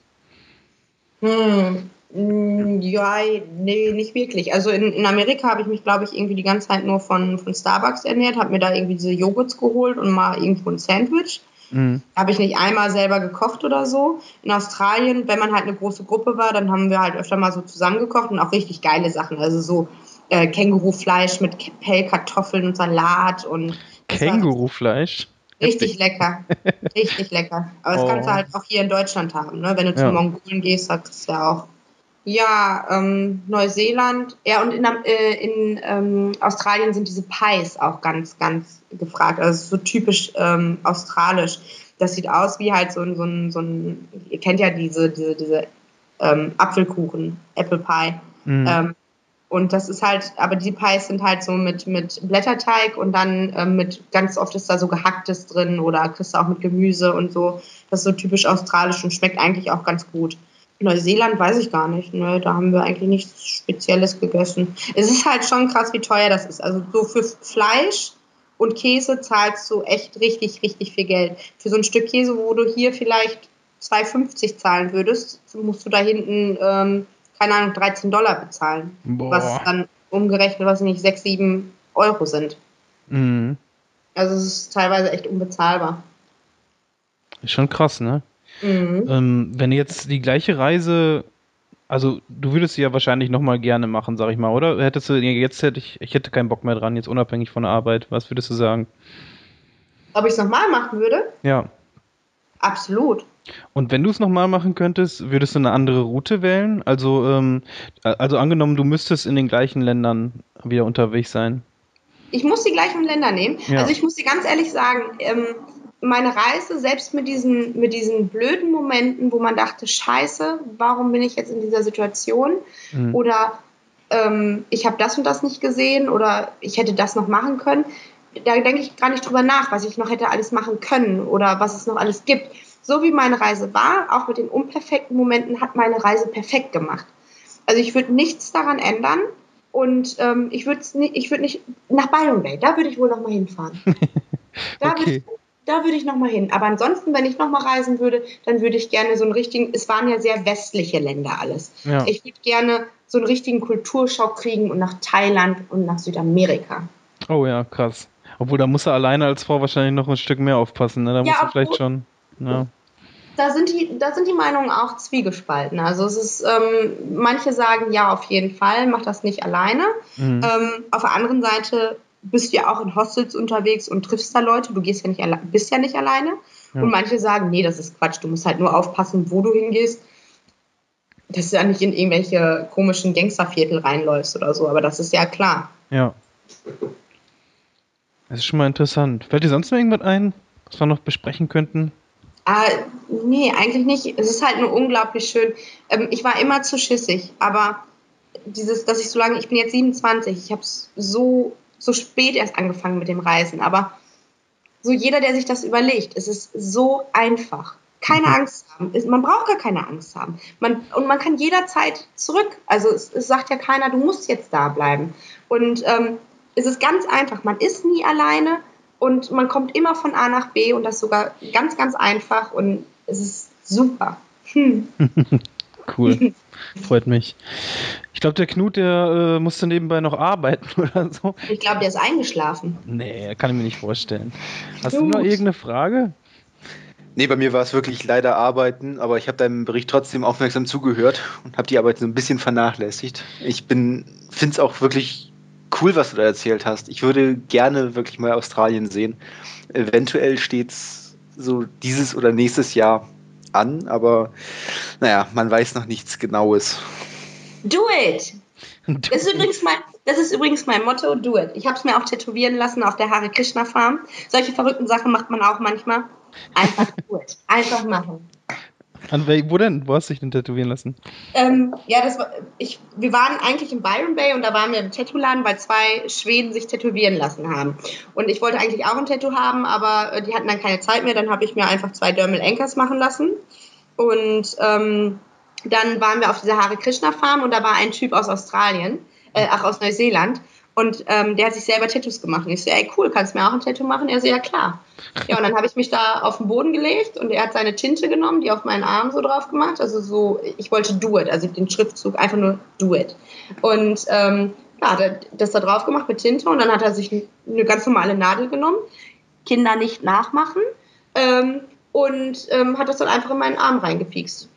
Hm. Hm ja, nee, nicht wirklich. Also in, in Amerika habe ich mich, glaube ich, irgendwie die ganze Zeit nur von, von Starbucks ernährt, habe mir da irgendwie diese Joghurts geholt und mal irgendwo ein Sandwich. Mhm. Habe ich nicht einmal selber gekocht oder so. In Australien, wenn man halt eine große Gruppe war, dann haben wir halt öfter mal so zusammengekocht und auch richtig geile Sachen. Also so äh, Kängurufleisch mit Pellkartoffeln und Salat und. Kängurufleisch? Richtig lecker. [laughs] Richtig lecker. Aber das oh. kannst du halt auch hier in Deutschland haben. Ne? Wenn du ja. zu Mongolen gehst, hat es ja auch. Ja, ähm, Neuseeland. Ja, und in, äh, in ähm, Australien sind diese Pies auch ganz, ganz gefragt. Also so typisch ähm, australisch. Das sieht aus wie halt so ein, so ein, so ein ihr kennt ja diese, diese, diese ähm, Apfelkuchen, Apple Pie. Mhm. Ähm, und das ist halt, aber die Pies sind halt so mit, mit Blätterteig und dann ähm, mit, ganz oft ist da so gehacktes drin oder kriegst du auch mit Gemüse und so. Das ist so typisch australisch und schmeckt eigentlich auch ganz gut. Neuseeland weiß ich gar nicht. Ne? Da haben wir eigentlich nichts Spezielles gegessen. Es ist halt schon krass, wie teuer das ist. Also so für Fleisch und Käse zahlst du echt richtig, richtig viel Geld. Für so ein Stück Käse, wo du hier vielleicht 2,50 zahlen würdest, musst du da hinten, ähm, keine Ahnung, 13 Dollar bezahlen. Boah. Was dann umgerechnet, was nicht, 6, 7 Euro sind. Mhm. Also es ist teilweise echt unbezahlbar. Ist schon krass, ne? Mhm. Ähm, wenn jetzt die gleiche Reise, also du würdest sie ja wahrscheinlich nochmal gerne machen, sag ich mal, oder? Hättest du, jetzt hätte ich, ich hätte keinen Bock mehr dran, jetzt unabhängig von der Arbeit. Was würdest du sagen? Ob ich es nochmal machen würde? Ja. Absolut. Und wenn du es nochmal machen könntest, würdest du eine andere Route wählen? Also, ähm, also angenommen, du müsstest in den gleichen Ländern wieder unterwegs sein. Ich muss die gleichen Länder nehmen. Ja. Also ich muss dir ganz ehrlich sagen, ähm, meine Reise, selbst mit diesen, mit diesen blöden Momenten, wo man dachte, scheiße, warum bin ich jetzt in dieser Situation? Mhm. Oder ähm, ich habe das und das nicht gesehen oder ich hätte das noch machen können. Da denke ich gar nicht drüber nach, was ich noch hätte alles machen können oder was es noch alles gibt. So wie meine Reise war, auch mit den unperfekten Momenten, hat meine Reise perfekt gemacht. Also ich würde nichts daran ändern. und ähm, ich würde nicht, ich würde nicht nach Byron Bay, da würde ich wohl noch mal hinfahren. [laughs] da okay. würde ich, da würde ich noch mal hin. Aber ansonsten, wenn ich noch mal reisen würde, dann würde ich gerne so einen richtigen. Es waren ja sehr westliche Länder alles. Ja. Ich würde gerne so einen richtigen Kulturschock kriegen und nach Thailand und nach Südamerika. Oh ja, krass. Obwohl, da muss er alleine als Frau wahrscheinlich noch ein Stück mehr aufpassen. Ne? Da ja, muss er vielleicht schon. Ja da sind die, da sind die Meinungen auch zwiegespalten. Also es ist, ähm, manche sagen ja auf jeden Fall, mach das nicht alleine. Mhm. Ähm, auf der anderen Seite bist du ja auch in Hostels unterwegs und triffst da Leute. Du gehst ja nicht bist ja nicht alleine. Ja. Und manche sagen, nee, das ist Quatsch. Du musst halt nur aufpassen, wo du hingehst. Dass du ja nicht in irgendwelche komischen Gangsterviertel reinläufst oder so. Aber das ist ja klar. Ja. Das ist schon mal interessant. Fällt dir sonst noch irgendwas ein, was wir noch besprechen könnten? Ah, nee, eigentlich nicht. Es ist halt nur unglaublich schön. Ähm, ich war immer zu schissig, aber dieses, dass ich so lange, ich bin jetzt 27, ich habe so, so spät erst angefangen mit dem Reisen, aber so jeder, der sich das überlegt, es ist so einfach. Keine mhm. Angst haben. Man braucht gar keine Angst haben. Man, und man kann jederzeit zurück. Also es, es sagt ja keiner, du musst jetzt da bleiben. Und ähm, es ist ganz einfach. Man ist nie alleine und man kommt immer von A nach B und das sogar ganz, ganz einfach und es ist super. Hm. [laughs] cool. [laughs] Freut mich. Ich glaube, der Knut, der äh, musste nebenbei noch arbeiten [laughs] oder so. Ich glaube, der ist eingeschlafen. Nee, kann ich mir nicht vorstellen. Hast Gut. du noch irgendeine Frage? Nee, bei mir war es wirklich leider Arbeiten, aber ich habe deinem Bericht trotzdem aufmerksam zugehört und habe die Arbeit so ein bisschen vernachlässigt. Ich bin, finde es auch wirklich cool, was du da erzählt hast. Ich würde gerne wirklich mal Australien sehen. Eventuell steht es so dieses oder nächstes Jahr an, aber naja, man weiß noch nichts Genaues. Do it! [laughs] Das ist, übrigens mein, das ist übrigens mein Motto, do it. Ich habe es mir auch tätowieren lassen auf der Hare Krishna Farm. Solche verrückten Sachen macht man auch manchmal. Einfach do it. Einfach machen. An wo denn? Wo hast du dich denn tätowieren lassen? Ähm, ja, das war, ich, wir waren eigentlich in Byron Bay und da waren wir im Tattoo-Laden, weil zwei Schweden sich tätowieren lassen haben. Und ich wollte eigentlich auch ein Tattoo haben, aber äh, die hatten dann keine Zeit mehr. Dann habe ich mir einfach zwei Dermal Anchors machen lassen. Und ähm, dann waren wir auf dieser Hare Krishna Farm und da war ein Typ aus Australien, äh, ach aus Neuseeland. Und ähm, der hat sich selber Tattoos gemacht. Und ich so, ey, cool, kannst du mir auch ein Tattoo machen? Er so, ja, klar. Ja, und dann habe ich mich da auf den Boden gelegt und er hat seine Tinte genommen, die auf meinen Arm so drauf gemacht. Also so, ich wollte do it, also den Schriftzug einfach nur do it. Und ähm, ja, hat das da drauf gemacht mit Tinte und dann hat er sich eine ganz normale Nadel genommen. Kinder nicht nachmachen. Ähm, und ähm, hat das dann einfach in meinen Arm reingepiekst.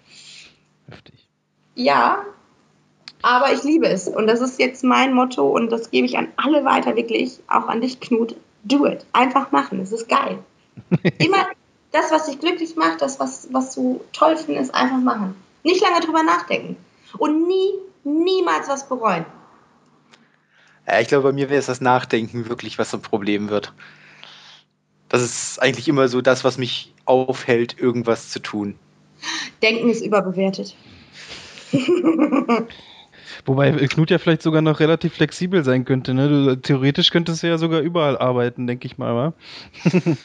Heftig. Ja, aber ich liebe es. Und das ist jetzt mein Motto und das gebe ich an alle weiter, wirklich. Auch an dich, Knut. Do it. Einfach machen. Es ist geil. [laughs] Immer das, was dich glücklich macht, das, was, was du toll findest, einfach machen. Nicht lange drüber nachdenken. Und nie, niemals was bereuen. Ja, ich glaube, bei mir wäre es das Nachdenken wirklich, was ein Problem wird. Das ist eigentlich immer so das, was mich aufhält, irgendwas zu tun. Denken ist überbewertet. [laughs] Wobei Knut ja vielleicht sogar noch relativ flexibel sein könnte. Ne? Du, theoretisch könntest du ja sogar überall arbeiten, denke ich mal, wa? [laughs]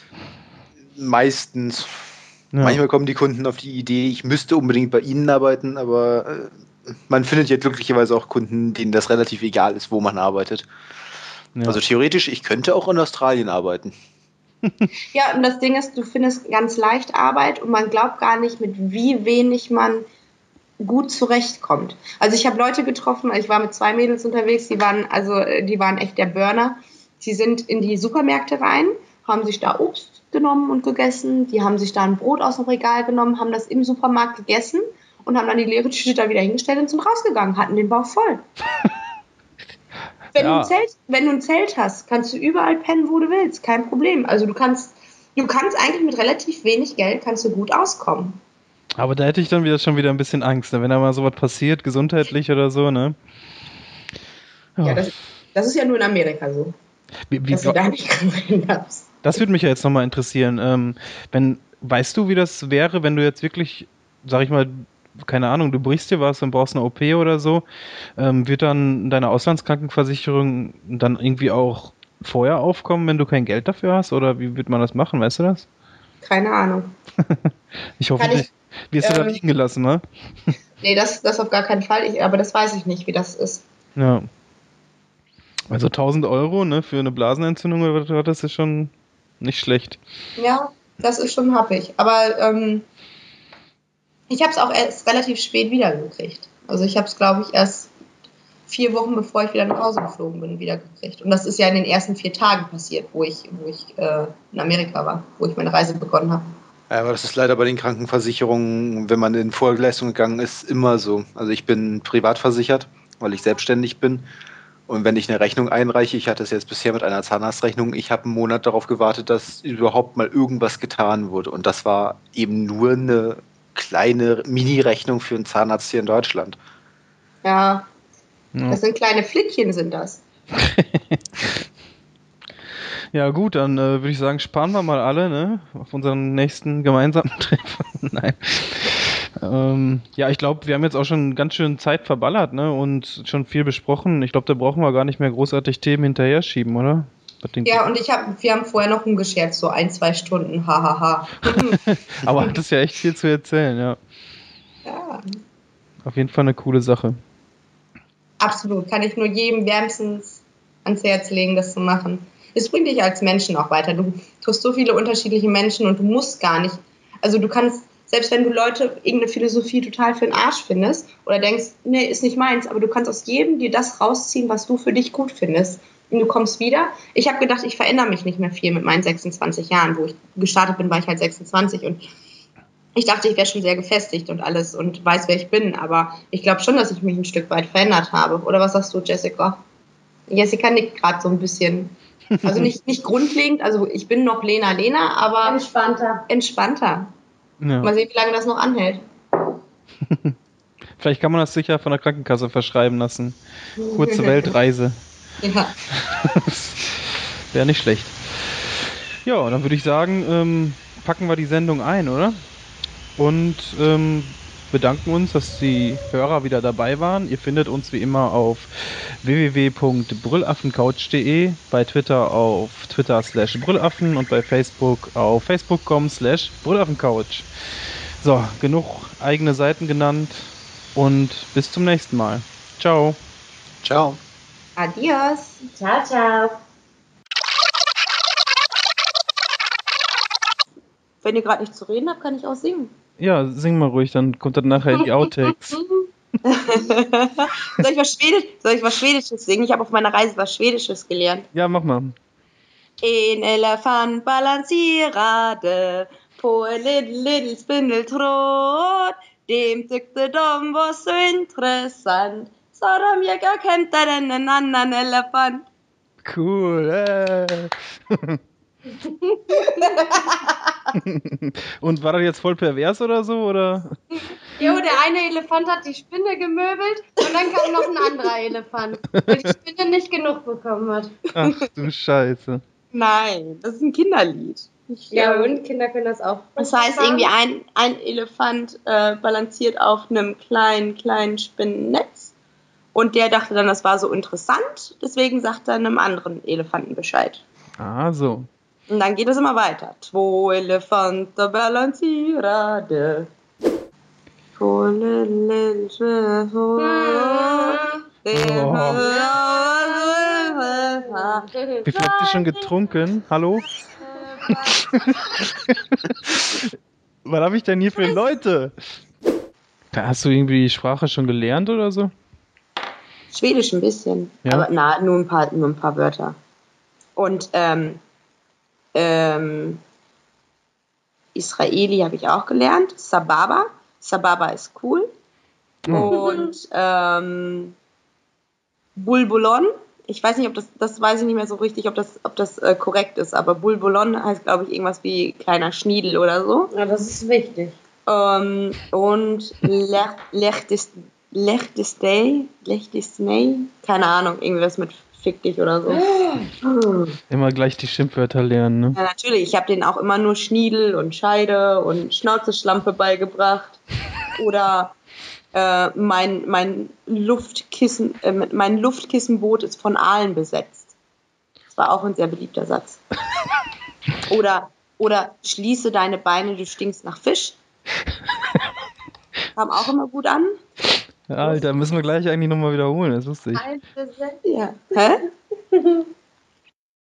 Meistens. Ja. Manchmal kommen die Kunden auf die Idee, ich müsste unbedingt bei ihnen arbeiten, aber äh, man findet ja glücklicherweise auch Kunden, denen das relativ egal ist, wo man arbeitet. Ja. Also theoretisch, ich könnte auch in Australien arbeiten. [laughs] Ja, und das Ding ist, du findest ganz leicht Arbeit und man glaubt gar nicht, mit wie wenig man gut zurechtkommt. Also ich habe Leute getroffen, ich war mit zwei Mädels unterwegs, die waren also die waren echt der Burner. Sie sind in die Supermärkte rein, haben sich da Obst genommen und gegessen, die haben sich da ein Brot aus dem Regal genommen, haben das im Supermarkt gegessen und haben dann die leere Tüte da wieder hingestellt und sind rausgegangen, hatten den Bauch voll. [laughs] wenn, ja. du ein Zelt, wenn du ein Zelt hast, kannst du überall pennen, wo du willst, kein Problem. Also du kannst, du kannst eigentlich mit relativ wenig Geld kannst du gut auskommen. Aber da hätte ich dann wieder schon wieder ein bisschen Angst, ne? wenn da mal sowas passiert, gesundheitlich oder so, ne? Oh. Ja, das, das, ist ja nur in Amerika so. Wie, wie, dass du da nicht [laughs] rein darfst. Das würde mich ja jetzt nochmal interessieren. Ähm, wenn, weißt du, wie das wäre, wenn du jetzt wirklich, sag ich mal, keine Ahnung, du brichst dir was und brauchst eine OP oder so, ähm, wird dann deine Auslandskrankenversicherung dann irgendwie auch vorher aufkommen, wenn du kein Geld dafür hast? Oder wie wird man das machen, weißt du das? Keine Ahnung. [laughs] ich hoffe Kann nicht. Wirst ähm, du da ähm, liegen gelassen, ne? [laughs] nee, das, das auf gar keinen Fall. Ich, aber das weiß ich nicht, wie das ist. Ja. Also 1000 Euro ne, für eine Blasenentzündung das ist schon nicht schlecht. Ja, das ist schon happig. Aber ähm, ich habe es auch erst relativ spät wiedergekriegt. Also ich habe es, glaube ich, erst vier Wochen bevor ich wieder nach Hause geflogen bin, wiedergekriegt. Und das ist ja in den ersten vier Tagen passiert, wo ich, wo ich äh, in Amerika war, wo ich meine Reise begonnen habe. Ja, aber das ist leider bei den Krankenversicherungen, wenn man in Vorleistung gegangen ist, immer so. Also ich bin privat versichert, weil ich selbstständig bin. Und wenn ich eine Rechnung einreiche, ich hatte es jetzt bisher mit einer Zahnarztrechnung, ich habe einen Monat darauf gewartet, dass überhaupt mal irgendwas getan wurde. Und das war eben nur eine kleine Mini-Rechnung für einen Zahnarzt hier in Deutschland. Ja, das sind kleine Flickchen, sind das. [laughs] Ja gut, dann äh, würde ich sagen, sparen wir mal alle, ne? Auf unseren nächsten gemeinsamen [laughs] Treffen. [laughs] Nein. Ähm, ja, ich glaube, wir haben jetzt auch schon ganz schön Zeit verballert, ne? Und schon viel besprochen. Ich glaube, da brauchen wir gar nicht mehr großartig Themen hinterher schieben, oder? Ja, und ich habe, wir haben vorher noch umgeschert, so ein, zwei Stunden, hahaha. Aber hat es ja echt viel zu erzählen, ja. Ja. Auf jeden Fall eine coole Sache. Absolut, kann ich nur jedem wärmstens ans Herz legen, das zu machen es bringt dich als Menschen auch weiter. Du triffst so viele unterschiedliche Menschen und du musst gar nicht, also du kannst, selbst wenn du Leute irgendeine Philosophie total für den Arsch findest oder denkst, nee, ist nicht meins, aber du kannst aus jedem dir das rausziehen, was du für dich gut findest. Und du kommst wieder. Ich habe gedacht, ich verändere mich nicht mehr viel mit meinen 26 Jahren. Wo ich gestartet bin, war ich halt 26 und ich dachte, ich wäre schon sehr gefestigt und alles und weiß, wer ich bin, aber ich glaube schon, dass ich mich ein Stück weit verändert habe. Oder was sagst du, Jessica? Jessica nickt gerade so ein bisschen. Also [laughs] nicht, nicht grundlegend, also ich bin noch Lena Lena, aber entspannter. Entspannter. Ja. Mal sehen, wie lange das noch anhält. [laughs] Vielleicht kann man das sicher von der Krankenkasse verschreiben lassen. Kurze Weltreise. [laughs] Ja. Wäre nicht schlecht. Ja, dann würde ich sagen, ähm, packen wir die Sendung ein, oder? Und ähm, bedanken uns, dass die Hörer wieder dabei waren. Ihr findet uns wie immer auf www.brüllaffencouch.de, bei Twitter auf Twitter slash Brüllaffen und bei Facebook auf facebook.com slash Brüllaffencouch. So, genug eigene Seiten genannt und bis zum nächsten Mal. Ciao. Ciao. Adios. Ciao, ciao. Wenn ihr gerade nicht zu reden habt, kann ich auch singen. Ja, sing mal ruhig, dann kommt dann nachher in die Outtakes. [laughs] soll, ich was Schwedisch, soll ich was Schwedisches singen? Ich habe auf meiner Reise was Schwedisches gelernt. Ja, mach mal. En elefant balansierade på en liten, liten spindeltråd. Dem tyckte de var så intressant så de gick och hämtade en annan elefant. Cool. Äh. [laughs] Und war das jetzt voll pervers oder so? Oder? Jo, der eine Elefant hat die Spinne gemöbelt und dann kam noch ein anderer Elefant, weil die Spinne nicht genug bekommen hat. Ach du Scheiße. Nein, das ist ein Kinderlied. Ich, ja, ähm, und Kinder können das auch. Das heißt, irgendwie ein, ein Elefant äh, balanciert auf einem kleinen, kleinen Spinnennetz. Und der dachte dann, das war so interessant, deswegen sagt er einem anderen Elefanten Bescheid. Ah, so. Und dann geht es immer weiter. Zwei Elefanten balancierade. Oh. Wie viel habt ihr schon getrunken? Hallo? [laughs] Was habe ich denn hier für Leute? Hast du irgendwie die Sprache schon gelernt oder so? Schwedisch ein bisschen. Ja? Aber na, nur ein paar, nur ein paar Wörter. Und ähm, ähm, Israeli habe ich auch gelernt. Sababa. Sababa ist cool. Mhm. Und ähm, Bulbulon. Ich weiß nicht, ob das, das weiß ich nicht mehr so richtig, ob das, ob das äh, korrekt ist, aber Bulbulon heißt, glaube ich, irgendwas wie kleiner Schniedel oder so. Ja, das ist wichtig. Ähm, und Lechtistei, Lechtistei, keine Ahnung, irgendwas mit fick dich oder so. [gasps] Immer gleich die Schimpfwörter lernen, ne? Ja, natürlich. Ich habe denen auch immer nur Schniedel und Scheide und Schnauzeschlampe beigebracht. [laughs] Oder äh, mein, mein, Luftkissen, äh, mein Luftkissenboot ist von Aalen besetzt. Das war auch ein sehr beliebter Satz. [laughs] oder, oder schließe deine Beine, du stinkst nach Fisch. [laughs] Kam auch immer gut an. Alter, müssen wir gleich eigentlich nochmal wiederholen, das lustig. Ja. Hä? [laughs]